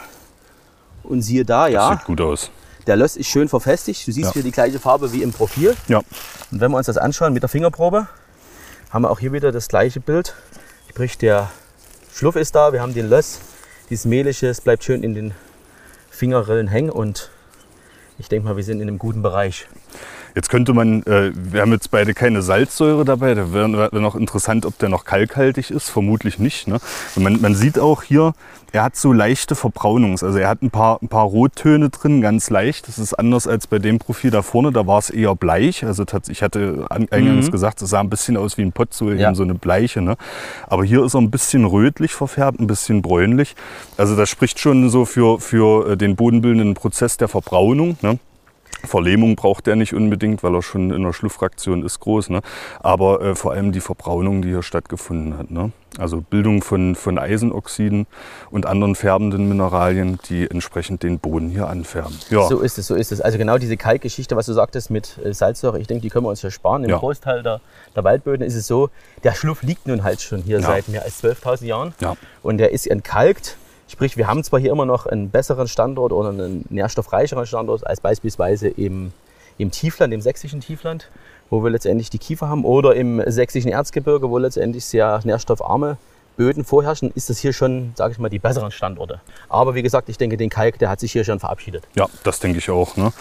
Und siehe da, ja, Sieht gut aus. der Löss ist schön verfestigt. Du siehst Ja. hier die gleiche Farbe wie im Profil. Ja, Und wenn wir uns das anschauen mit der Fingerprobe, haben wir auch hier wieder das gleiche Bild. Sprich, der Schluff ist da, wir haben den Löss, dieses Mehlische, es bleibt schön in den Fingerrillen hängen und ich denke mal, wir sind in einem guten Bereich. Jetzt könnte man, äh, wir haben jetzt beide keine Salzsäure dabei, da wäre wär noch interessant, ob der noch kalkhaltig ist, vermutlich nicht. Ne? Man, man sieht auch hier, er hat so leichte Verbraunungs, also er hat ein paar, ein paar Rottöne drin, ganz leicht. Das ist anders als bei dem Profil da vorne, da war es eher bleich. Also ich hatte an- eingangs Mhm. gesagt, es sah ein bisschen aus wie ein Potzoe, Ja. eben so eine Bleiche. Ne? Aber hier ist er ein bisschen rötlich verfärbt, ein bisschen bräunlich. Also das spricht schon so für, für äh, den bodenbildenden Prozess der Verbraunung. Ne? Verlähmung braucht er nicht unbedingt, weil er schon in der Schluffraktion ist groß. Ne? Aber äh, vor allem die Verbraunung, die hier stattgefunden hat. Ne? Also Bildung von, von Eisenoxiden und anderen färbenden Mineralien, die entsprechend den Boden hier anfärben. Ja, So ist es, so ist es. Also genau diese Kalkgeschichte, was du sagtest mit äh, Salzsäure, ich denke, die können wir uns ja sparen. Im Ja. Großteil der, der Waldböden ist es so, der Schluff liegt nun halt schon hier Ja. seit mehr als 12.000 Jahren. ja. und der ist entkalkt. Sprich, wir haben zwar hier immer noch einen besseren Standort oder einen nährstoffreicheren Standort als beispielsweise im, im Tiefland, im sächsischen Tiefland. wo wir letztendlich die Kiefer haben, oder im sächsischen Erzgebirge, wo letztendlich sehr nährstoffarme Böden vorherrschen, ist das hier schon, sage ich mal, die besseren Standorte. Aber wie gesagt, ich denke, den Kalk, der hat sich hier schon verabschiedet. Ja, das denke ich auch. Ne?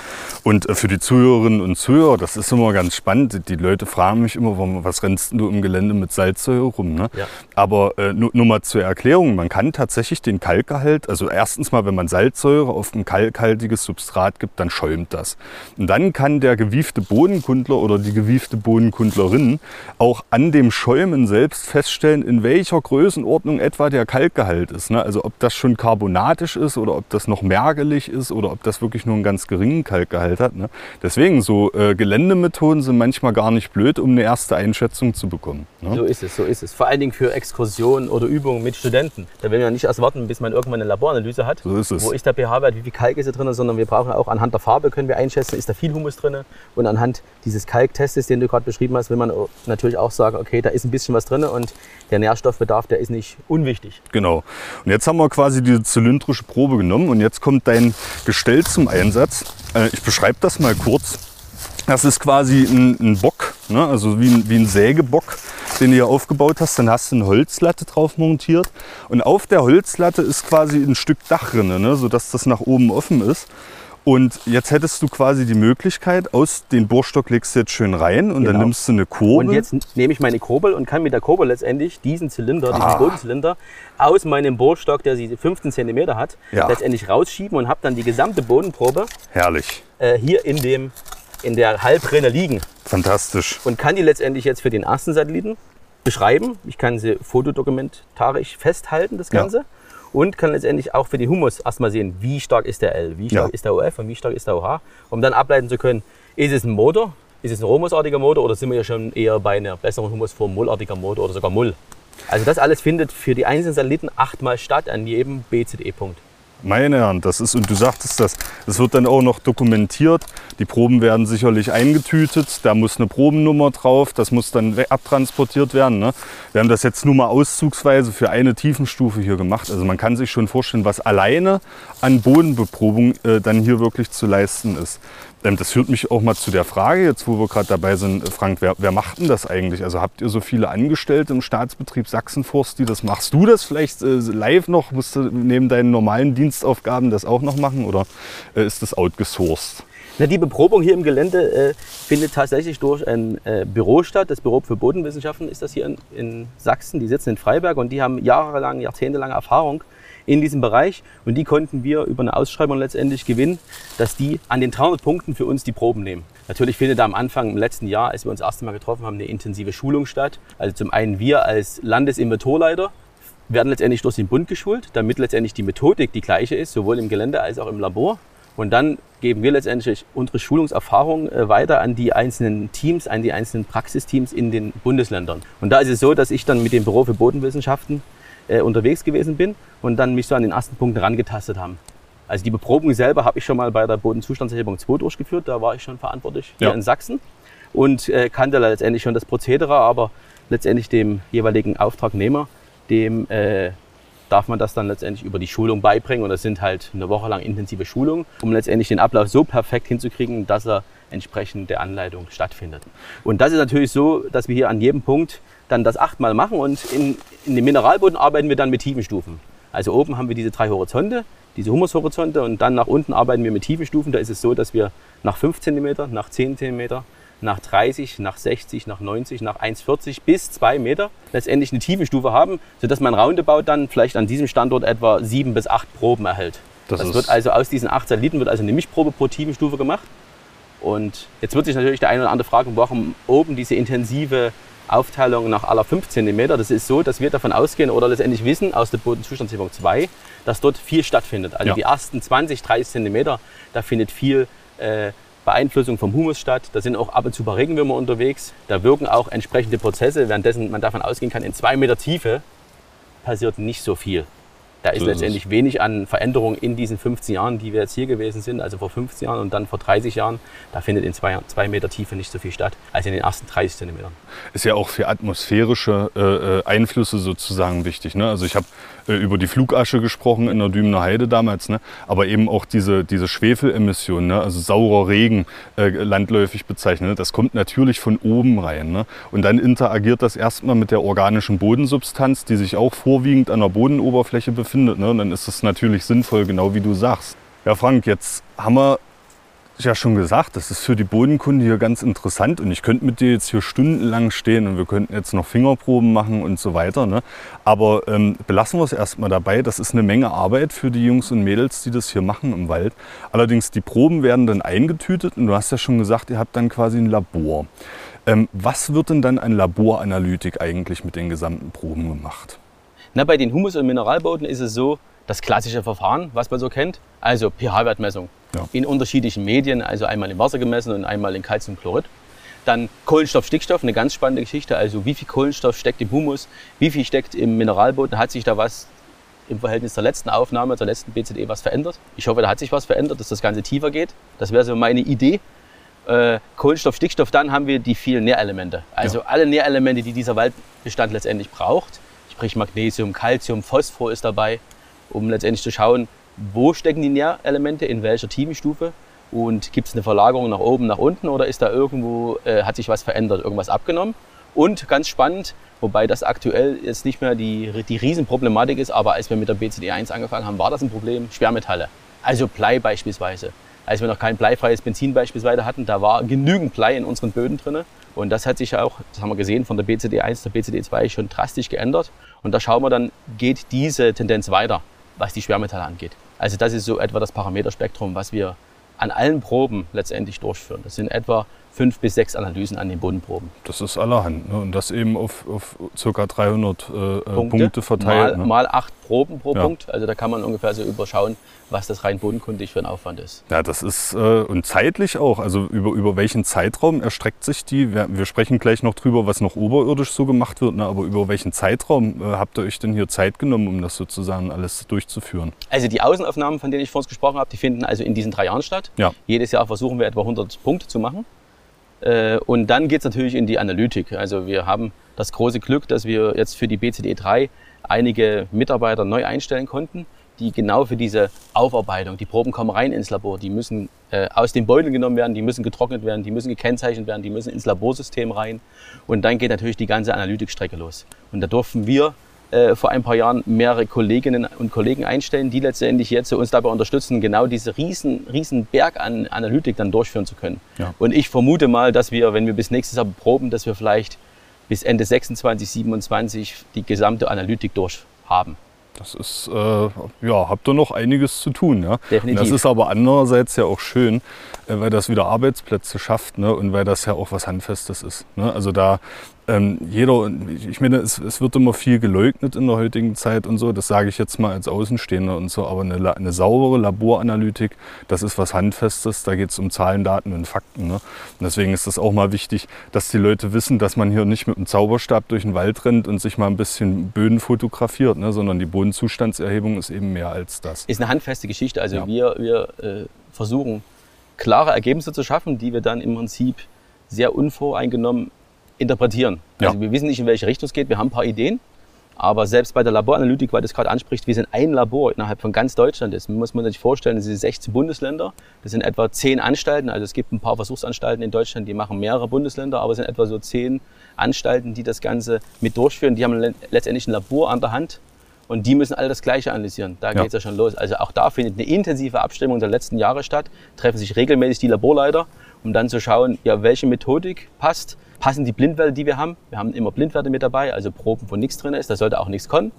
Und äh, für die Zuhörerinnen und Zuhörer, das ist immer ganz spannend. Die Leute fragen mich immer, was rennst du im Gelände mit Salzsäure rum? Ne? Ja. Aber äh, nur, nur, mal zur Erklärung, man kann tatsächlich den Kalkgehalt, also erstens mal, wenn man Salzsäure auf ein kalkhaltiges Substrat gibt, dann schäumt das. Und dann kann der gewiefte Bodenkundler oder die gewiefte Bodenkundlerin auch an dem Schäumen selbst feststellen, in welcher Größe Größenordnung etwa der Kalkgehalt ist. Ne? Also ob das schon carbonatisch ist oder ob das noch mergelig ist oder ob das wirklich nur einen ganz geringen Kalkgehalt hat. Ne? Deswegen, so äh, Geländemethoden sind manchmal gar nicht blöd, um eine erste Einschätzung zu bekommen. Ne? So ist es, so ist es. Vor allen Dingen für Exkursionen oder Übungen mit Studenten. Da will man ja nicht erst warten, bis man irgendwann eine Laboranalyse hat. So ist es. Wo ist der pH-Wert, wie viel Kalk ist da drin, sondern wir brauchen auch anhand der Farbe können wir einschätzen, ist da viel Humus drin. Und anhand dieses Kalktestes, den du gerade beschrieben hast, will man natürlich auch sagen, okay, da ist ein bisschen was drin und der Nährstoffbedarf, der ist nicht unwichtig. Genau. Und jetzt haben wir quasi diese zylindrische Probe genommen und jetzt kommt dein Gestell zum Einsatz. Äh, ich beschreibe das mal kurz. Das ist quasi ein, ein Bock, ne? also wie ein, wie ein Sägebock, den du hier aufgebaut hast. Dann hast du eine Holzlatte drauf montiert und auf der Holzlatte ist quasi ein Stück Dachrinne, ne? sodass das nach oben offen ist. Und jetzt hättest du quasi die Möglichkeit, aus den Bohrstock legst du jetzt schön rein und genau. dann nimmst du eine Kurbel. Und jetzt nehme ich meine Kurbel und kann mit der Kurbel letztendlich diesen Zylinder, ah. diesen Bodenzylinder, aus meinem Bohrstock, der 15 cm hat, ja. letztendlich rausschieben und habe dann die gesamte Bodenprobe Herrlich. Äh, hier in, dem, in der Halbrinne liegen. Fantastisch. Und kann die letztendlich jetzt für den ersten Satelliten beschreiben. Ich kann sie fotodokumentarisch festhalten, das Ganze. Ja und kann letztendlich auch für den Humus erstmal sehen, wie stark ist der L, wie stark ja. ist der OF und wie stark ist der OH, um dann ableiten zu können, ist es ein Motor, ist es ein rohmusartiger Motor oder sind wir ja schon eher bei einer besseren Humusform mullartiger Motor oder sogar Mull. Also das alles findet für die einzelnen Satelliten achtmal statt an jedem BZE-Punkt. Meine Herren, das ist, und du sagtest das, es wird dann auch noch dokumentiert. Die Proben werden sicherlich eingetütet, da muss eine Probennummer drauf, das muss dann abtransportiert werden. Ne? Wir haben das jetzt nur mal auszugsweise für eine Tiefenstufe hier gemacht. Also man kann sich schon vorstellen, was alleine an Bodenbeprobung äh, dann hier wirklich zu leisten ist. Ähm, das führt mich auch mal zu der Frage, jetzt wo wir gerade dabei sind, Frank, wer, wer, macht denn das eigentlich? Also habt ihr so viele Angestellte im Staatsbetrieb Sachsenforst, die das machst du das vielleicht äh, live noch? Musst du neben deinen normalen Dienstaufgaben das auch noch machen oder äh, ist das outgesourced? Na, die Beprobung hier im Gelände äh, findet tatsächlich durch ein äh, Büro statt. Das Büro für Bodenwissenschaften ist das hier in, in, Sachsen. Die sitzen in Freiberg und die haben jahrelang, jahrzehntelange Erfahrung in diesem Bereich. Und die konnten wir über eine Ausschreibung letztendlich gewinnen, dass die an den 300 Punkten für uns die Proben nehmen. Natürlich findet da am Anfang im letzten Jahr, als wir uns das erste Mal getroffen haben, eine intensive Schulung statt. Also zum einen wir als Landesinventorleiter werden letztendlich durch den Bund geschult, damit letztendlich die Methodik die gleiche ist, sowohl im Gelände als auch im Labor. Und dann geben wir letztendlich unsere Schulungserfahrung äh, weiter an die einzelnen Teams, an die einzelnen Praxisteams in den Bundesländern. Und da ist es so, dass ich dann mit dem Büro für Bodenwissenschaften äh, unterwegs gewesen bin und dann mich so an den ersten Punkten rangetastet haben. Also die Beprobung selber habe ich schon mal bei der Bodenzustandserhebung 2 durchgeführt, da war ich schon verantwortlich hier ja. in Sachsen und äh, kannte letztendlich schon das Prozedere, aber letztendlich dem jeweiligen Auftragnehmer, dem äh, darf man das dann letztendlich über die Schulung beibringen und das sind halt eine Woche lang intensive Schulungen, um letztendlich den Ablauf so perfekt hinzukriegen, dass er entsprechend der Anleitung stattfindet. Und das ist natürlich so, dass wir hier an jedem Punkt dann das achtmal machen und in, in dem Mineralboden arbeiten wir dann mit Tiefenstufen. Also oben haben wir diese drei Horizonte, diese Humushorizonte und dann nach unten arbeiten wir mit Tiefenstufen. Da ist es so, dass wir nach 5 cm, nach 10 cm, nach 30, nach 60, nach 90, nach 1,40 bis 2 Meter letztendlich eine Tiefenstufe haben, sodass man Roundabout dann vielleicht an diesem Standort etwa 7 bis 8 Proben erhält. Das, das wird also aus diesen 8 Satelliten wird also eine Mischprobe pro Tiefenstufe gemacht. Und jetzt wird sich natürlich der eine oder andere fragen, warum oben diese intensive Aufteilung nach aller 5 cm. Das ist so, dass wir davon ausgehen oder letztendlich wissen aus der Bodenzustandshebung 2, dass dort viel stattfindet. Also ja. die ersten 20, 30 cm, da findet viel äh, Beeinflussung vom Humus statt. Da sind auch ab und zu ein paar Regenwürmer unterwegs. Da wirken auch entsprechende Prozesse, währenddessen man davon ausgehen kann, in zwei Meter Tiefe passiert nicht so viel. Da ist So ist letztendlich wenig an Veränderung in diesen 15 Jahren, die wir jetzt hier gewesen sind, also vor 15 Jahren und dann vor 30 Jahren. Da findet in zwei, zwei Meter Tiefe nicht so viel statt als in den ersten 30 Zentimetern. ist ja auch für atmosphärische äh, äh, Einflüsse sozusagen wichtig. Ne? Also ich habe äh, über die Flugasche gesprochen in der Dümener Heide damals, ne? aber eben auch diese, diese Schwefelemissionen, ne? also saurer Regen äh, landläufig bezeichnet, ne? das kommt natürlich von oben rein. Ne? Und dann interagiert das erstmal mit der organischen Bodensubstanz, die sich auch vorwiegend an der Bodenoberfläche befindet. Ne? Und dann ist es natürlich sinnvoll, genau wie du sagst. Ja, Frank, jetzt haben wir ja schon gesagt, das ist für die Bodenkunde hier ganz interessant und ich könnte mit dir jetzt hier stundenlang stehen und wir könnten jetzt noch Fingerproben machen und so weiter. Ne? Aber ähm, belassen wir es erstmal dabei. Das ist eine Menge Arbeit für die Jungs und Mädels, die das hier machen im Wald. Allerdings die Proben werden dann eingetütet und du hast ja schon gesagt, ihr habt dann quasi ein Labor. Ähm, was wird denn dann an Laboranalytik eigentlich mit den gesamten Proben gemacht? Na, bei den Humus- und Mineralboden ist es so, das klassische Verfahren, was man so kennt, also pH-Wertmessung Ja. in unterschiedlichen Medien, also einmal im Wasser gemessen und einmal in Calciumchlorid. Dann Kohlenstoff, Stickstoff, eine ganz spannende Geschichte, also wie viel Kohlenstoff steckt im Humus, wie viel steckt im Mineralboden, hat sich da was im Verhältnis der letzten Aufnahme, zur letzten BZE was verändert. Ich hoffe, da hat sich was verändert, dass das Ganze tiefer geht. Das wäre so meine Idee. Äh, Kohlenstoff, Stickstoff, dann haben wir die vielen Nährelemente. Also alle Nährelemente, die dieser Waldbestand letztendlich braucht. Sprich Magnesium, Calcium, Phosphor ist dabei, um letztendlich zu schauen, wo stecken die Nährelemente, in welcher Tiefenstufe und gibt es eine Verlagerung nach oben, nach unten oder ist da irgendwo, äh, hat sich was verändert, irgendwas abgenommen. Und ganz spannend, wobei das aktuell jetzt nicht mehr die, die Riesenproblematik ist, aber als wir mit der BCD1 angefangen haben, war das ein Problem, Schwermetalle. Also Blei beispielsweise. Als wir noch kein bleifreies Benzin beispielsweise hatten, da war genügend Blei in unseren Böden drin. Und das hat sich auch, das haben wir gesehen, von der BCD1 zur BCD2 schon drastisch geändert. Und da schauen wir dann, geht diese Tendenz weiter, was die Schwermetalle angeht. Also das ist so etwa das Parameterspektrum, was wir an allen Proben letztendlich durchführen. Das sind etwa fünf bis sechs Analysen an den Bodenproben. Das ist allerhand. Ne? Und das eben auf, auf ca. 300 äh, Punkte, Punkte verteilt. mal, ne? mal acht Proben pro Ja. Punkt. Also da kann man ungefähr so überschauen, was das rein bodenkundig für ein Aufwand ist. Ja, das ist äh, und zeitlich auch. Also über, über welchen Zeitraum erstreckt sich die? Wir, wir sprechen gleich noch drüber, was noch oberirdisch so gemacht wird. Ne? Aber über welchen Zeitraum äh, habt ihr euch denn hier Zeit genommen, um das sozusagen alles durchzuführen? Also die Außenaufnahmen, von denen ich vorhin gesprochen habe, die finden also in diesen drei Jahren statt. Ja. Jedes Jahr versuchen wir etwa 100 Punkte zu machen. Äh, Und dann geht es natürlich in die Analytik. Also wir haben das große Glück, dass wir jetzt für die BCD 3 einige Mitarbeiter neu einstellen konnten, die genau für diese Aufarbeitung, die Proben kommen rein ins Labor, die müssen äh, aus den Beuteln genommen werden, die müssen getrocknet werden, die müssen gekennzeichnet werden, die müssen ins Laborsystem rein. Und dann geht natürlich die ganze Analytikstrecke los. Und da durften wir äh, vor ein paar Jahren mehrere Kolleginnen und Kollegen einstellen, die letztendlich jetzt uns dabei unterstützen, genau diese riesen, riesen Berg an Analytik dann durchführen zu können. Ja. Und ich vermute mal, dass wir, wenn wir bis nächstes Jahr proben, dass wir vielleicht bis Ende 26, 27 die gesamte Analytik durchhaben. Das ist, äh, ja, habt ihr noch einiges zu tun. Ja? Definitiv. Und das ist aber andererseits ja auch schön, äh, weil das wieder Arbeitsplätze schafft ne? und weil das ja auch was Handfestes ist. Ne? Also da ähm, jeder, ich meine, es, es wird immer viel geleugnet in der heutigen Zeit und so, das sage ich jetzt mal als Außenstehender und so, aber eine, eine saubere Laboranalytik, das ist was Handfestes, da geht es um Zahlen, Daten und Fakten. Ne? Und deswegen ist es auch mal wichtig, dass die Leute wissen, dass man hier nicht mit einem Zauberstab durch den Wald rennt und sich mal ein bisschen Böden fotografiert, ne? sondern die Bodenzustandserhebung ist eben mehr als das. Ist eine handfeste Geschichte. Also Ja. wir, wir äh, versuchen klare Ergebnisse zu schaffen, die wir dann im Prinzip sehr unvoreingenommen interpretieren. Ja. Also wir wissen nicht, in welche Richtung es geht. Wir haben ein paar Ideen. Aber selbst bei der Laboranalytik, weil das gerade anspricht, wir sind ein Labor innerhalb von ganz Deutschland. Das muss man sich vorstellen, das sind 16 Bundesländer. Das sind etwa 10 Anstalten. Also es gibt ein paar Versuchsanstalten in Deutschland, die machen mehrere Bundesländer, aber es sind etwa so 10 Anstalten, die das Ganze mit durchführen. Die haben le- letztendlich ein Labor an der Hand und die müssen alle das Gleiche analysieren. Da Ja. geht's ja schon los. Also auch da findet eine intensive Abstimmung der letzten Jahre statt. Treffen sich regelmäßig die Laborleiter, um dann zu schauen, ja, welche Methodik passt. Passen die Blindwerte, die wir haben? Wir haben immer Blindwerte mit dabei, also Proben, wo nichts drin ist. Da sollte auch nichts kommen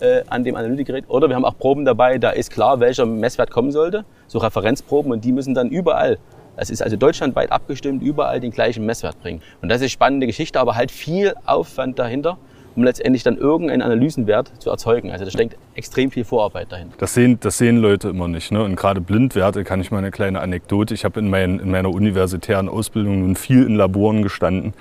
äh, an dem Analytikgerät. Oder wir haben auch Proben dabei, da ist klar, welcher Messwert kommen sollte. So Referenzproben und die müssen dann überall, das ist also deutschlandweit abgestimmt, überall den gleichen Messwert bringen. Und das ist spannende Geschichte, aber halt viel Aufwand dahinter, um letztendlich dann irgendeinen Analysenwert zu erzeugen. Also da steckt extrem viel Vorarbeit dahinter. Das sehen, das sehen Leute immer nicht. Ne? Und gerade Blindwerte kann ich mal eine kleine Anekdote. Ich habe in, mein, in meiner universitären Ausbildung nun viel in Laboren gestanden.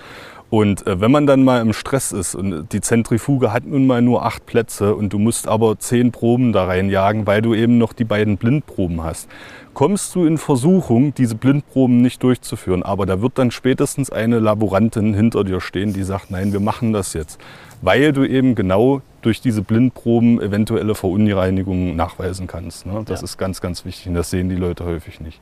Und äh, wenn man dann mal im Stress ist und die Zentrifuge hat nun mal nur acht Plätze und du musst aber zehn Proben da reinjagen, weil du eben noch die beiden Blindproben hast, kommst du in Versuchung, diese Blindproben nicht durchzuführen. Aber da wird dann spätestens eine Laborantin hinter dir stehen, die sagt, nein, wir machen das jetzt. Weil du eben genau durch diese Blindproben eventuelle Verunreinigungen nachweisen kannst. Ne? Das Ja. ist ganz, ganz wichtig und das sehen die Leute häufig nicht.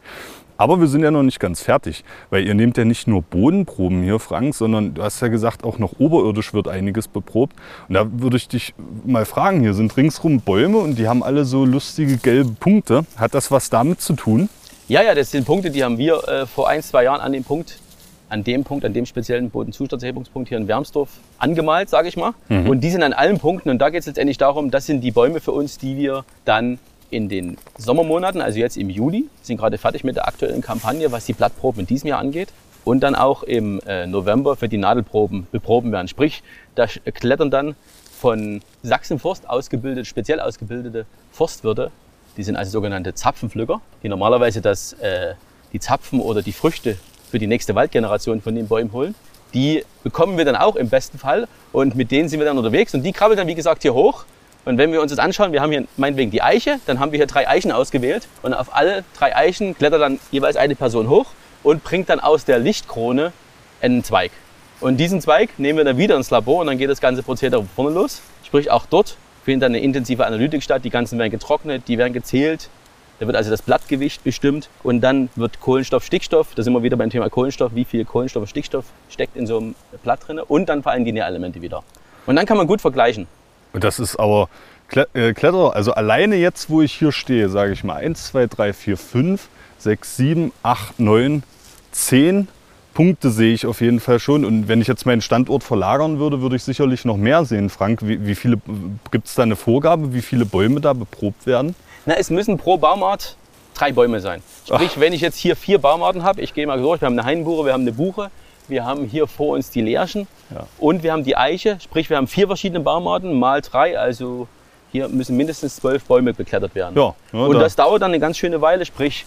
Aber wir sind ja noch nicht ganz fertig, weil ihr nehmt ja nicht nur Bodenproben hier, Frank, sondern du hast ja gesagt, auch noch oberirdisch wird einiges beprobt. Und da würde ich dich mal fragen, hier sind ringsrum Bäume und die haben alle so lustige gelbe Punkte. Hat das was damit zu tun? Ja, ja, das sind Punkte, die haben wir äh, vor ein, zwei Jahren an dem Punkt, an dem Punkt, an dem speziellen Bodenzustandserhebungspunkt hier in Wermsdorf angemalt, sage ich mal. Und die sind an allen Punkten und da geht es letztendlich darum, das sind die Bäume für uns, die wir dann in den Sommermonaten, also jetzt im Juli, sind gerade fertig mit der aktuellen Kampagne, was die Blattproben in diesem Jahr angeht. Und dann auch im äh, November für die Nadelproben beproben werden. Sprich, da klettern dann von Sachsenforst ausgebildet, speziell ausgebildete Forstwirte die sind also sogenannte Zapfenpflücker, die normalerweise das, äh, die Zapfen oder die Früchte für die nächste Waldgeneration von den Bäumen holen. Die bekommen wir dann auch im besten Fall und mit denen sind wir dann unterwegs und die krabbeln dann wie gesagt hier hoch. Und wenn wir uns das anschauen, wir haben hier meinetwegen die Eiche, dann haben wir hier drei Eichen ausgewählt und auf alle drei Eichen klettert dann jeweils eine Person hoch und bringt dann aus der Lichtkrone einen Zweig. Und diesen Zweig nehmen wir dann wieder ins Labor und dann geht das ganze Prozedere vorne los. Sprich, auch dort findet dann eine intensive Analytik statt. Die ganzen werden getrocknet, die werden gezählt. Da wird also das Blattgewicht bestimmt und dann wird Kohlenstoff, Stickstoff, da sind wir wieder beim Thema Kohlenstoff, wie viel Kohlenstoff und Stickstoff steckt in so einem Blatt drin und dann vor allem die Nährelemente wieder. Und dann kann man gut vergleichen. Und das ist aber Kle äh, Kletterer, also alleine jetzt, wo ich hier stehe, sage ich mal 1, 2, 3, 4, 5, 6, 7, 8, 9, 10 Punkte sehe ich auf jeden Fall schon. Und wenn ich jetzt meinen Standort verlagern würde, würde ich sicherlich noch mehr sehen. Frank, wie, wie viele gibt es da eine Vorgabe, wie viele Bäume da beprobt werden? Na, es müssen pro Baumart drei Bäume sein. Sprich, wenn ich jetzt hier vier Baumarten habe, ich gehe mal durch, wir haben eine Hainbuche, wir haben eine Buche, wir haben hier vor uns die Lärchen Ja. und wir haben die Eiche. Sprich, wir haben vier verschiedene Baumarten, mal drei, also hier müssen mindestens zwölf Bäume beklettert werden. Ja, ja, und da- das dauert dann eine ganz schöne Weile, sprich,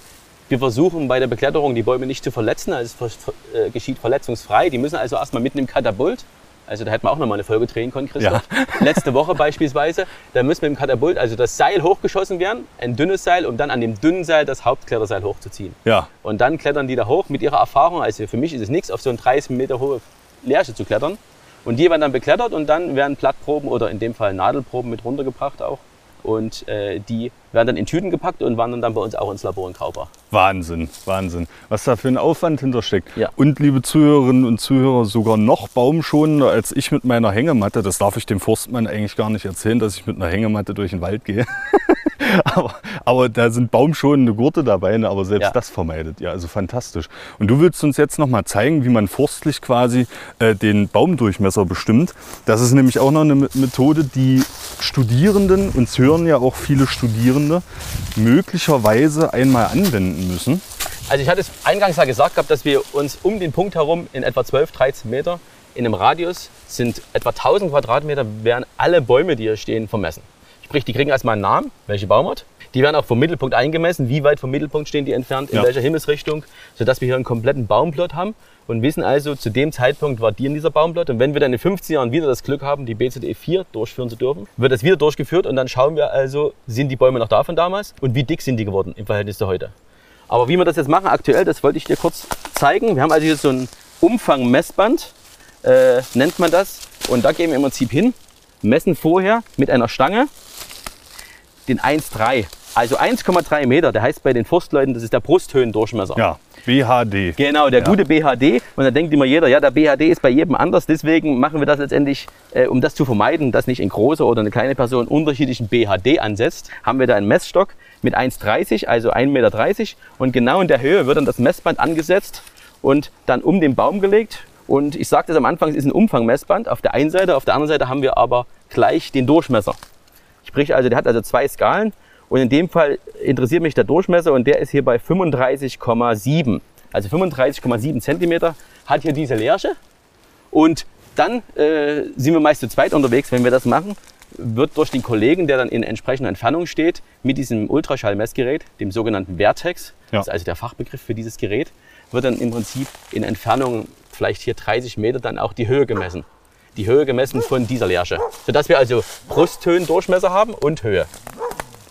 wir versuchen bei der Bekletterung die Bäume nicht zu verletzen, also es äh, geschieht verletzungsfrei. Die müssen also erstmal mitten im Katapult, also da hätten wir auch noch mal eine Folge drehen können, Christoph. *laughs* Letzte Woche beispielsweise, da müssen wir im Katapult also das Seil hochgeschossen werden, ein dünnes Seil, um dann an dem dünnen Seil das Hauptkletterseil hochzuziehen. Ja, Und dann klettern die da hoch mit ihrer Erfahrung. Also für mich ist es nichts, auf so eine 30 Meter hohe Lärche zu klettern. Und die werden dann beklettert und dann werden Blattproben oder in dem Fall Nadelproben mit runtergebracht auch. Und äh, die werden dann in Tüten gepackt und wandern dann bei uns auch ins Labor in Kaupach. Wahnsinn, Wahnsinn. Was da für ein Aufwand hintersteckt. Ja. Und liebe Zuhörerinnen und Zuhörer, sogar noch baumschonender als ich mit meiner Hängematte. Das darf ich dem Forstmann eigentlich gar nicht erzählen, dass ich mit einer Hängematte durch den Wald gehe. *laughs* *laughs* aber, aber da sind baumschonende Gurte dabei, ne? aber selbst Ja. das vermeidet. Ja, also fantastisch. Und du willst uns jetzt noch mal zeigen, wie man forstlich quasi äh, den Baumdurchmesser bestimmt. Das ist nämlich auch noch eine Me- Methode, die Studierenden, uns hören ja auch viele Studierende, möglicherweise einmal anwenden müssen. Also ich hatte es eingangs ja gesagt gehabt, dass wir uns um den Punkt herum in etwa 12, 13 Meter in einem Radius sind etwa 1000 Quadratmeter werden alle Bäume, die hier stehen, vermessen. Sprich, die kriegen erstmal einen Namen, welche Baumart. Die werden auch vom Mittelpunkt eingemessen, wie weit vom Mittelpunkt stehen die entfernt, in Ja. welcher Himmelsrichtung, sodass wir hier einen kompletten Baumplot haben und wissen also, zu dem Zeitpunkt war die in dieser Baumplot. Und wenn wir dann in 15 Jahren wieder das Glück haben, die BZE 4 durchführen zu dürfen, wird das wieder durchgeführt und dann schauen wir also, sind die Bäume noch da von damals und wie dick sind die geworden im Verhältnis zu heute. Aber wie wir das jetzt machen aktuell, das wollte ich dir kurz zeigen. Wir haben also hier so ein Umfangmessband, äh, nennt man das. Und da gehen wir im Prinzip hin, messen vorher mit einer Stange den 1,3. Also 1,3 Meter, der heißt bei den Forstleuten, das ist der Brusthöhendurchmesser. Ja, BHD. Genau, der Ja. gute BHD. Und da denkt immer jeder, ja, der BHD ist bei jedem anders. Deswegen machen wir das letztendlich, äh, um das zu vermeiden, dass nicht ein großer oder eine kleine Person unterschiedlichen BHD ansetzt, haben wir da einen Messstock mit 1,30, also 1,30 Meter. Und genau in der Höhe wird dann das Messband angesetzt und dann um den Baum gelegt. Und ich sagte es am Anfang, es ist ein Umfangmessband auf der einen Seite, auf der anderen Seite haben wir aber gleich den Durchmesser. Sprich also, der hat also zwei Skalen und in dem Fall interessiert mich der Durchmesser und der ist hier bei 35,7. Also 35,7 Zentimeter hat hier diese Lärche und dann äh, sind wir meist zu zweit unterwegs, wenn wir das machen. wird durch den Kollegen, der dann in entsprechender Entfernung steht, mit diesem Ultraschallmessgerät, dem sogenannten Vertex, Ja. das ist also der Fachbegriff für dieses Gerät, wird dann im Prinzip in Entfernung vielleicht hier 30 Meter dann auch die Höhe gemessen. Die Höhe gemessen von dieser Lerche. Sodass wir also Brusthöhendurchmesser haben und Höhe.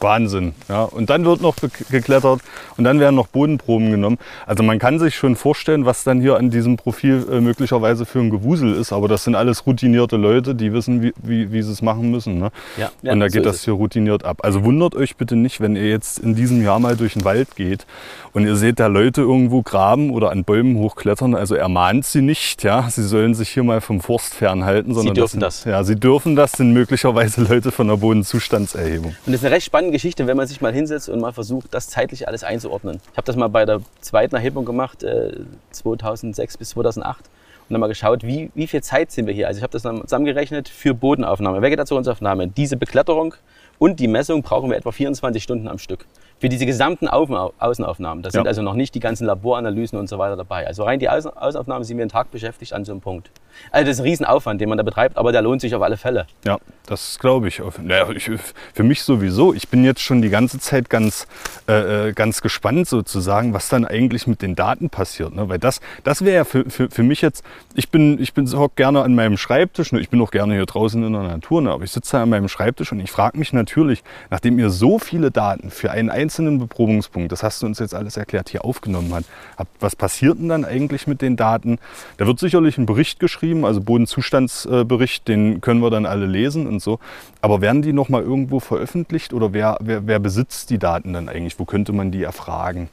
Wahnsinn. Ja. Und dann wird noch ge- geklettert und dann werden noch Bodenproben genommen. Also man kann sich schon vorstellen, was dann hier an diesem Profil äh, möglicherweise für ein Gewusel ist. Aber das sind alles routinierte Leute, die wissen, wie, wie, wie sie es machen müssen. Ne? Ja, ja, und da so geht ist das hier routiniert ab. Also wundert euch bitte nicht, wenn ihr jetzt in diesem Jahr mal durch den Wald geht und ihr seht da Leute irgendwo graben oder an Bäumen hochklettern. Also ermahnt sie nicht, ja. Sie sollen sich hier mal vom Forst fernhalten. Sondern dürfen das. das. Sind, ja, sie dürfen das, sind möglicherweise Leute von der Bodenzustandserhebung. Und das ist eine recht spannende Geschichte, wenn man sich mal hinsetzt und mal versucht, das zeitlich alles einzuordnen. Ich habe das mal bei der zweiten Erhebung gemacht, äh, 2006 bis 2008. Und dann mal geschaut, wie, wie viel Zeit sind wir hier. Also ich habe das dann zusammengerechnet für Bodenaufnahme, Vegetationsaufnahme. Diese Bekletterung und die Messung brauchen wir etwa 24 Stunden am Stück. Für diese gesamten Außen Außenaufnahmen. Das sind Ja. also noch nicht die ganzen Laboranalysen und so weiter dabei. Also rein die Außen Außenaufnahmen sind wir einen Tag beschäftigt an so einem Punkt. Also das ist ein Riesenaufwand, den man da betreibt, aber der lohnt sich auf alle Fälle. Ja, das glaube ich. Auf- Naja, ich. Für mich sowieso. Ich bin jetzt schon die ganze Zeit ganz, äh, äh, ganz gespannt sozusagen, was dann eigentlich mit den Daten passiert. Ne? Weil das, das wäre ja für, für, für mich jetzt, ich bin, ich bin so gerne an meinem Schreibtisch, ne? ich bin auch gerne hier draußen in der Natur, ne? aber ich sitze da an meinem Schreibtisch und ich frage mich natürlich, nachdem ihr so viele Daten für einen einzelnen Beprobungspunkt, das hast du uns jetzt alles erklärt, hier aufgenommen habt was passiert denn dann eigentlich mit den Daten? Da wird sicherlich ein Bericht geschrieben, also Bodenzustandsbericht, den können wir dann alle lesen und so. Aber werden die nochmal irgendwo veröffentlicht oder wer, wer, wer besitzt die Daten dann eigentlich? Wo könnte man die erfragen?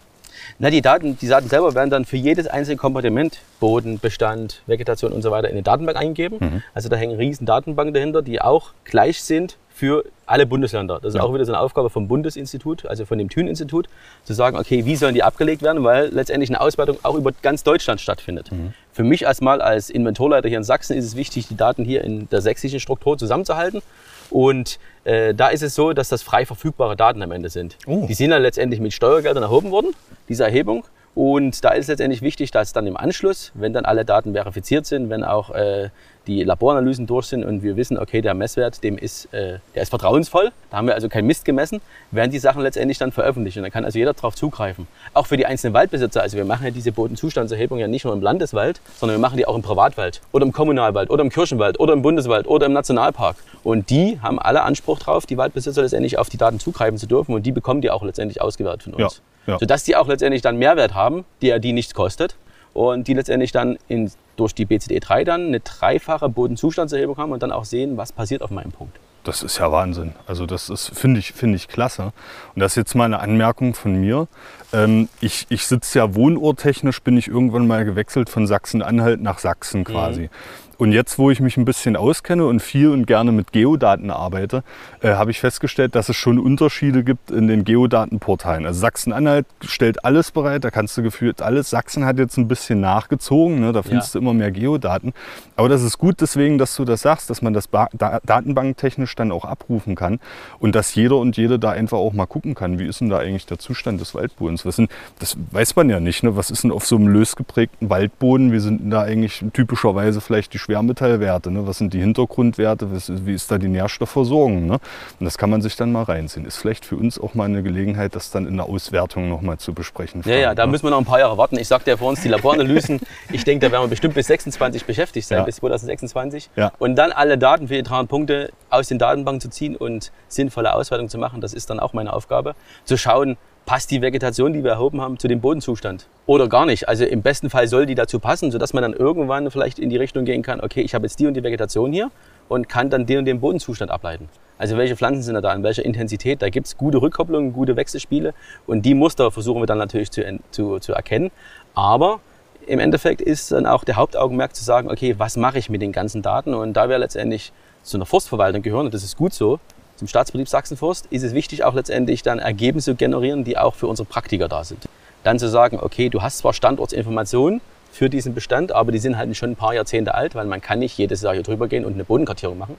Na, die Daten, die Daten selber werden dann für jedes einzelne Kompartiment, Boden, Bestand, Vegetation und so weiter, in eine Datenbank eingegeben. Also da hängen riesen Datenbanken dahinter, die auch gleich sind für alle Bundesländer. Das ist Ja. auch wieder so eine Aufgabe vom Bundesinstitut, also von dem Thün-Institut, zu sagen, okay, wie sollen die abgelegt werden, weil letztendlich eine Auswertung auch über ganz Deutschland stattfindet. Für mich erstmal als Inventorleiter hier in Sachsen ist es wichtig, die Daten hier in der sächsischen Struktur zusammenzuhalten. Und äh, da ist es so, dass das frei verfügbare Daten am Ende sind. Oh. Die sind dann letztendlich mit Steuergeldern erhoben worden, diese Erhebung. Und da ist letztendlich wichtig, dass dann im Anschluss, wenn dann alle Daten verifiziert sind, wenn auch äh, die Laboranalysen durch sind und wir wissen, okay, der Messwert, dem ist, äh, der ist vertrauensvoll, da haben wir also kein Mist gemessen, werden die Sachen letztendlich dann veröffentlicht und dann kann also jeder darauf zugreifen. Auch für die einzelnen Waldbesitzer, also wir machen ja diese Bodenzustandserhebung ja nicht nur im Landeswald, sondern wir machen die auch im Privatwald oder im Kommunalwald oder im Kirchenwald oder im Bundeswald oder im Nationalpark. Und die haben alle Anspruch drauf, die Waldbesitzer letztendlich auf die Daten zugreifen zu dürfen und die bekommen die auch letztendlich ausgewertet von uns. Ja, ja. Sodass die auch letztendlich dann Mehrwert haben, der die nichts kostet und die letztendlich dann in, durch die BCD3 dann eine dreifache Bodenzustandserhebung haben und dann auch sehen, was passiert auf meinem Punkt. Das ist ja Wahnsinn. Also das ist, finde ich, finde ich klasse. Und das ist jetzt mal eine Anmerkung von mir. Ähm, ich, ich sitze ja wohnorttechnisch, bin ich irgendwann mal gewechselt von Sachsen-Anhalt nach Sachsen quasi. Und jetzt, wo ich mich ein bisschen auskenne und viel und gerne mit Geodaten arbeite, äh, habe ich festgestellt, dass es schon Unterschiede gibt in den Geodatenportalen. Also Sachsen-Anhalt stellt alles bereit, da kannst du gefühlt alles. Sachsen hat jetzt ein bisschen nachgezogen, ne? da findest du immer mehr Geodaten. Aber das ist gut deswegen, dass du das sagst, dass man das ba da datenbanktechnisch dann auch abrufen kann und dass jeder und jede da einfach auch mal gucken kann, wie ist denn da eigentlich der Zustand des Waldbodens. Was sind, das weiß man ja nicht, ne? was ist denn auf so einem lös geprägten Waldboden, wie sind denn da eigentlich typischerweise vielleicht die Schwermetallwerte, ne? was sind die Hintergrundwerte, wie ist da die Nährstoffversorgung. Ne? Und das kann man sich dann mal reinziehen. Ist vielleicht für uns auch mal eine Gelegenheit, das dann in der Auswertung nochmal zu besprechen. Ja, ja, da ne? müssen wir noch ein paar Jahre warten. Ich sagte ja vor uns die Laboranalysen. *laughs* ich denke, da werden wir bestimmt bis 26 beschäftigt sein, Ja. bis 2026. Ja. Und dann alle Daten für die 300 Punkte aus den Datenbanken zu ziehen und sinnvolle Auswertung zu machen, das ist dann auch meine Aufgabe. Zu schauen, passt die Vegetation, die wir erhoben haben, zu dem Bodenzustand oder gar nicht. Also im besten Fall soll die dazu passen, sodass man dann irgendwann vielleicht in die Richtung gehen kann, okay, ich habe jetzt die und die Vegetation hier und kann dann den und den Bodenzustand ableiten. Also welche Pflanzen sind da, in welcher Intensität, da gibt es gute Rückkopplungen, gute Wechselspiele und die Muster versuchen wir dann natürlich zu, zu, zu erkennen. Aber im Endeffekt ist dann auch der Hauptaugenmerk zu sagen, okay, was mache ich mit den ganzen Daten? Und da wir letztendlich zu einer Forstverwaltung gehören, und das ist gut so, zum Staatsbetrieb Sachsenforst, ist es wichtig, auch letztendlich dann Ergebnisse zu generieren, die auch für unsere Praktiker da sind. Dann zu sagen, okay, du hast zwar Standortsinformationen für diesen Bestand, aber die sind halt schon ein paar Jahrzehnte alt, weil man kann nicht jedes Jahr hier drüber gehen und eine Bodenkartierung machen,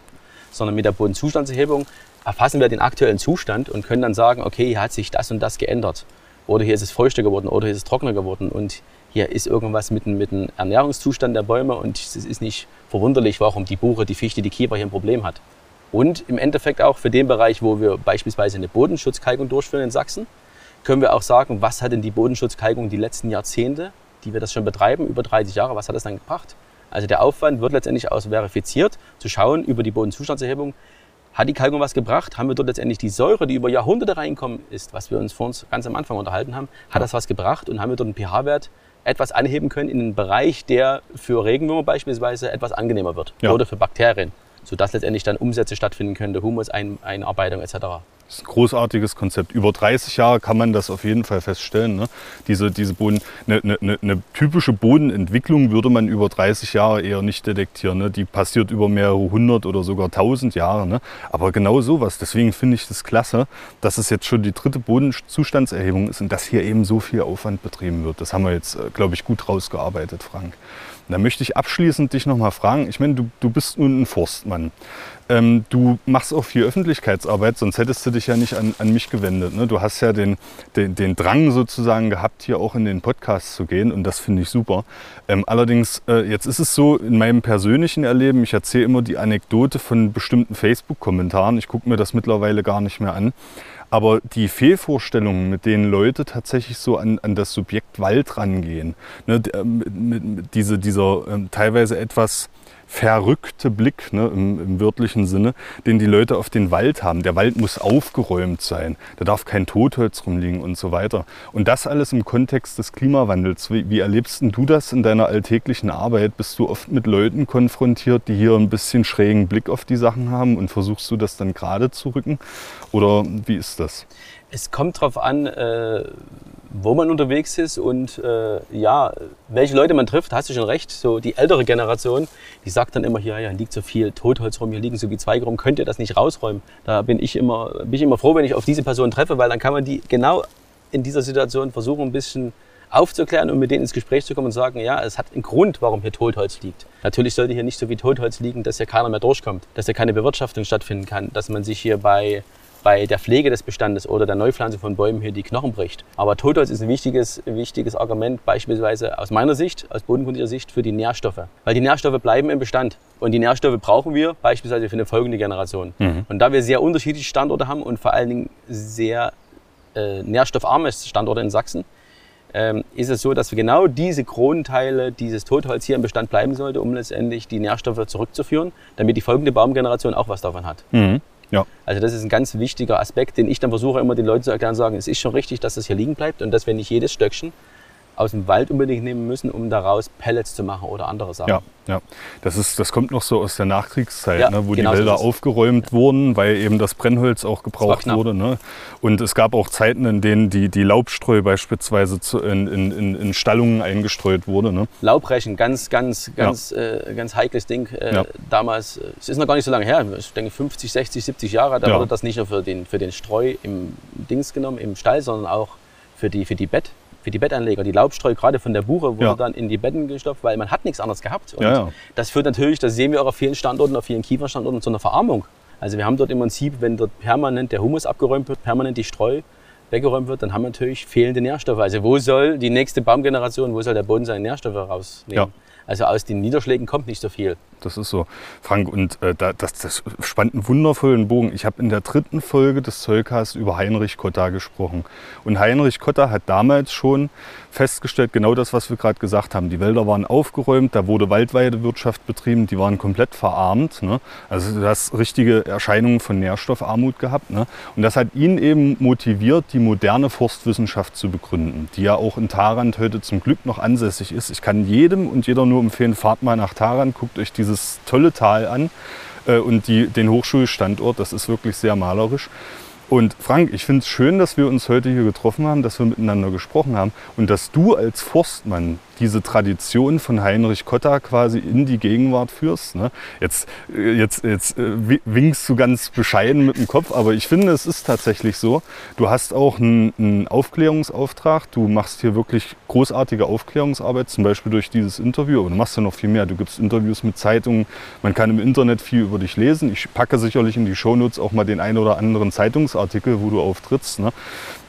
sondern mit der Bodenzustandserhebung erfassen wir den aktuellen Zustand und können dann sagen, okay, hier hat sich das und das geändert. Oder hier ist es feuchter geworden oder hier ist es trockener geworden und hier ist irgendwas mit mit dem Ernährungszustand der Bäume und es ist nicht verwunderlich, warum die Buche, die Fichte, die Kiefer hier ein Problem hat. Und im Endeffekt auch für den Bereich, wo wir beispielsweise eine Bodenschutzkalkung durchführen in Sachsen, können wir auch sagen, was hat denn die Bodenschutzkalkung die letzten Jahrzehnte, die wir das schon betreiben, über 30 Jahre, was hat das dann gebracht? Also der Aufwand wird letztendlich aus verifiziert, zu schauen über die Bodenzustandserhebung, hat die Kalkung was gebracht? Haben wir dort letztendlich die Säure, die über Jahrhunderte reinkommen ist, was wir uns vor uns ganz am Anfang unterhalten haben, hat das was gebracht und haben wir dort einen pH-Wert etwas anheben können in einen Bereich, der für Regenwürmer beispielsweise etwas angenehmer wird Ja. oder für Bakterien, sodass letztendlich dann Umsätze stattfinden können, Humuseinarbeitung etc. Das ist ein großartiges Konzept. Über 30 Jahre kann man das auf jeden Fall feststellen. Ne? Diese, diese Boden, eine, eine, eine typische Bodenentwicklung würde man über 30 Jahre eher nicht detektieren. Ne? Die passiert über mehrere hundert oder sogar tausend Jahre. Ne? Aber genau sowas. Deswegen finde ich das klasse, dass es jetzt schon die dritte Bodenzustandserhebung ist und dass hier eben so viel Aufwand betrieben wird. Das haben wir jetzt, äh, glaube ich, gut rausgearbeitet, Frank. Und Da möchte ich abschließend dich noch mal fragen. Ich meine, du, du bist nun ein Forstmann. Ähm, du machst auch viel Öffentlichkeitsarbeit, sonst hättest du dich ja nicht an, an mich gewendet. Ne? Du hast ja den, den, den Drang sozusagen gehabt, hier auch in den Podcast zu gehen und das finde ich super. Ähm, allerdings, äh, jetzt ist es so, in meinem persönlichen Erleben, ich erzähle immer die Anekdote von bestimmten Facebook-Kommentaren. Ich gucke mir das mittlerweile gar nicht mehr an. Aber die Fehlvorstellungen, mit denen Leute tatsächlich so an, an das Subjekt Wald rangehen, ne, äh, diese, dieser ähm, teilweise etwas verrückte Blick ne, im, im wörtlichen Sinne, den die Leute auf den Wald haben. Der Wald muss aufgeräumt sein, da darf kein Totholz rumliegen und so weiter. Und das alles im Kontext des Klimawandels. Wie, wie erlebst du das in deiner alltäglichen Arbeit? Bist du oft mit Leuten konfrontiert, die hier ein bisschen schrägen Blick auf die Sachen haben und versuchst du das dann gerade zu rücken? Oder wie ist das? Es kommt darauf an, äh, wo man unterwegs ist und äh, ja, welche Leute man trifft, hast du schon recht. So die ältere Generation, die sagt dann immer, hier, ja, liegt so viel Totholz rum, hier liegen so wie Zweige rum, könnt ihr das nicht rausräumen? Da bin ich immer, bin ich immer froh, wenn ich auf diese Person treffe, weil dann kann man die genau in dieser Situation versuchen, ein bisschen aufzuklären und mit denen ins Gespräch zu kommen und sagen, ja, es hat einen Grund, warum hier Totholz liegt. Natürlich sollte hier nicht so viel Totholz liegen, dass hier keiner mehr durchkommt, dass hier keine Bewirtschaftung stattfinden kann, dass man sich hier bei bei der Pflege des Bestandes oder der Neupflanzung von Bäumen hier die Knochen bricht. Aber Totholz ist ein wichtiges, wichtiges Argument, beispielsweise aus meiner Sicht, aus bodenkundiger Sicht, für die Nährstoffe. Weil die Nährstoffe bleiben im Bestand. Und die Nährstoffe brauchen wir beispielsweise für eine folgende Generation. Und da wir sehr unterschiedliche Standorte haben und vor allen Dingen sehr äh, nährstoffarme Standorte in Sachsen, ähm, ist es so, dass wir genau diese Kronenteile dieses Totholz hier im Bestand bleiben sollte, um letztendlich die Nährstoffe zurückzuführen, damit die folgende Baumgeneration auch was davon hat. Mhm. Ja. Also das ist ein ganz wichtiger Aspekt, den ich dann versuche immer den Leuten zu erklären, sagen, es ist schon richtig, dass das hier liegen bleibt und dass wir nicht jedes Stöckchen aus dem Wald unbedingt nehmen müssen, um daraus Pellets zu machen oder andere Sachen. Ja, ja. Das, ist, das kommt noch so aus der Nachkriegszeit, Ja, ne, wo genau die so Wälder aufgeräumt wurden, weil eben das Brennholz auch gebraucht wurde. Ne? Und es gab auch Zeiten, in denen die, die Laubstreu beispielsweise zu, in, in, in, Stallungen eingestreut wurde. Ne? Laubrechen, ganz, ganz, ganz, äh, ganz heikles Ding. Äh, Ja. Damals, äh, es ist noch gar nicht so lange her, ich denke 50, 60, 70 Jahre, da Ja. wurde das nicht nur für den, für den Streu im Dings genommen, im Stall, sondern auch für die, für die Bett. Für die Bettanleger, die Laubstreu gerade von der Buche wurde Ja. dann in die Betten gestopft, weil man hat nichts anderes gehabt. Und Ja, ja. das führt natürlich, das sehen wir auch auf vielen Standorten, auf vielen Kieferstandorten, zu einer Verarmung. Also wir haben dort im Prinzip, wenn dort permanent der Humus abgeräumt wird, permanent die Streu weggeräumt wird, dann haben wir natürlich fehlende Nährstoffe. Also wo soll die nächste Baumgeneration, wo soll der Boden seine Nährstoffe rausnehmen? Ja. Also aus den Niederschlägen kommt nicht so viel. Das ist so. Frank, und äh, da, das, das spannt einen wundervollen Bogen. Ich habe in der dritten Folge des Zollcasts über Heinrich Kotta gesprochen. Und Heinrich Kotta hat damals schon festgestellt, genau das, was wir gerade gesagt haben. Die Wälder waren aufgeräumt, da wurde Waldweidewirtschaft betrieben, die waren komplett verarmt. Ne? Also du hast richtige Erscheinungen von Nährstoffarmut gehabt. Ne? Und das hat ihn eben motiviert, die moderne Forstwissenschaft zu begründen, die ja auch in Tarant heute zum Glück noch ansässig ist. Ich kann jedem und jeder nur empfehlen, fahrt mal nach Tarant, guckt euch dieses tolle Tal an äh, und die, den Hochschulstandort. Das ist wirklich sehr malerisch. Und Frank, ich finde es schön, dass wir uns heute hier getroffen haben, dass wir miteinander gesprochen haben und dass du als Forstmann diese Tradition von Heinrich Kotta quasi in die Gegenwart führst. Ne? Jetzt, äh, jetzt, jetzt äh, wi- winkst du ganz bescheiden mit dem Kopf, aber ich finde, es ist tatsächlich so. Du hast auch einen, einen Aufklärungsauftrag. Du machst hier wirklich großartige Aufklärungsarbeit, zum Beispiel durch dieses Interview. Aber du machst ja noch viel mehr. Du gibst Interviews mit Zeitungen. Man kann im Internet viel über dich lesen. Ich packe sicherlich in die Shownotes auch mal den einen oder anderen Zeitungsartikel, wo du auftrittst. Ne?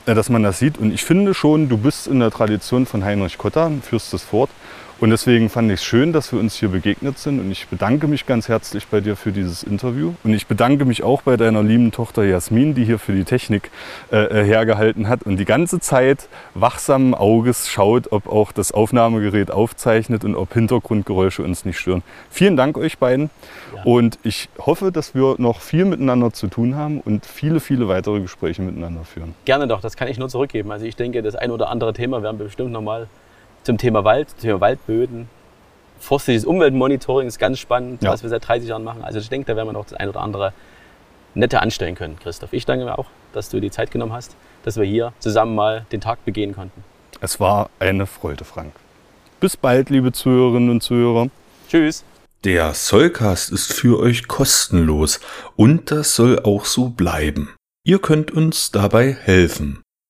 dass man das sieht. Und ich finde schon, du bist in der Tradition von Heinrich Kotta, führst das fort. Und deswegen fand ich es schön, dass wir uns hier begegnet sind. Und ich bedanke mich ganz herzlich bei dir für dieses Interview. Und ich bedanke mich auch bei deiner lieben Tochter Jasmin, die hier für die Technik äh, äh hergehalten hat und die ganze Zeit wachsamen Auges schaut, ob auch das Aufnahmegerät aufzeichnet und ob Hintergrundgeräusche uns nicht stören. Vielen Dank euch beiden. Ja. Und ich hoffe, dass wir noch viel miteinander zu tun haben und viele, viele weitere Gespräche miteinander führen. Gerne doch, das kann ich nur zurückgeben. Also ich denke, das ein oder andere Thema werden wir bestimmt nochmal zum Thema Wald, zum Thema Waldböden. Forstliches Umweltmonitoring ist ganz spannend, ja. was wir seit 30 Jahren machen. Also ich denke, da werden wir noch das ein oder andere nette anstellen können, Christoph. Ich danke mir auch, dass du die Zeit genommen hast, dass wir hier zusammen mal den Tag begehen konnten. Es war eine Freude, Frank. Bis bald, liebe Zuhörerinnen und Zuhörer. Tschüss. Der Sollcast ist für euch kostenlos und das soll auch so bleiben. Ihr könnt uns dabei helfen.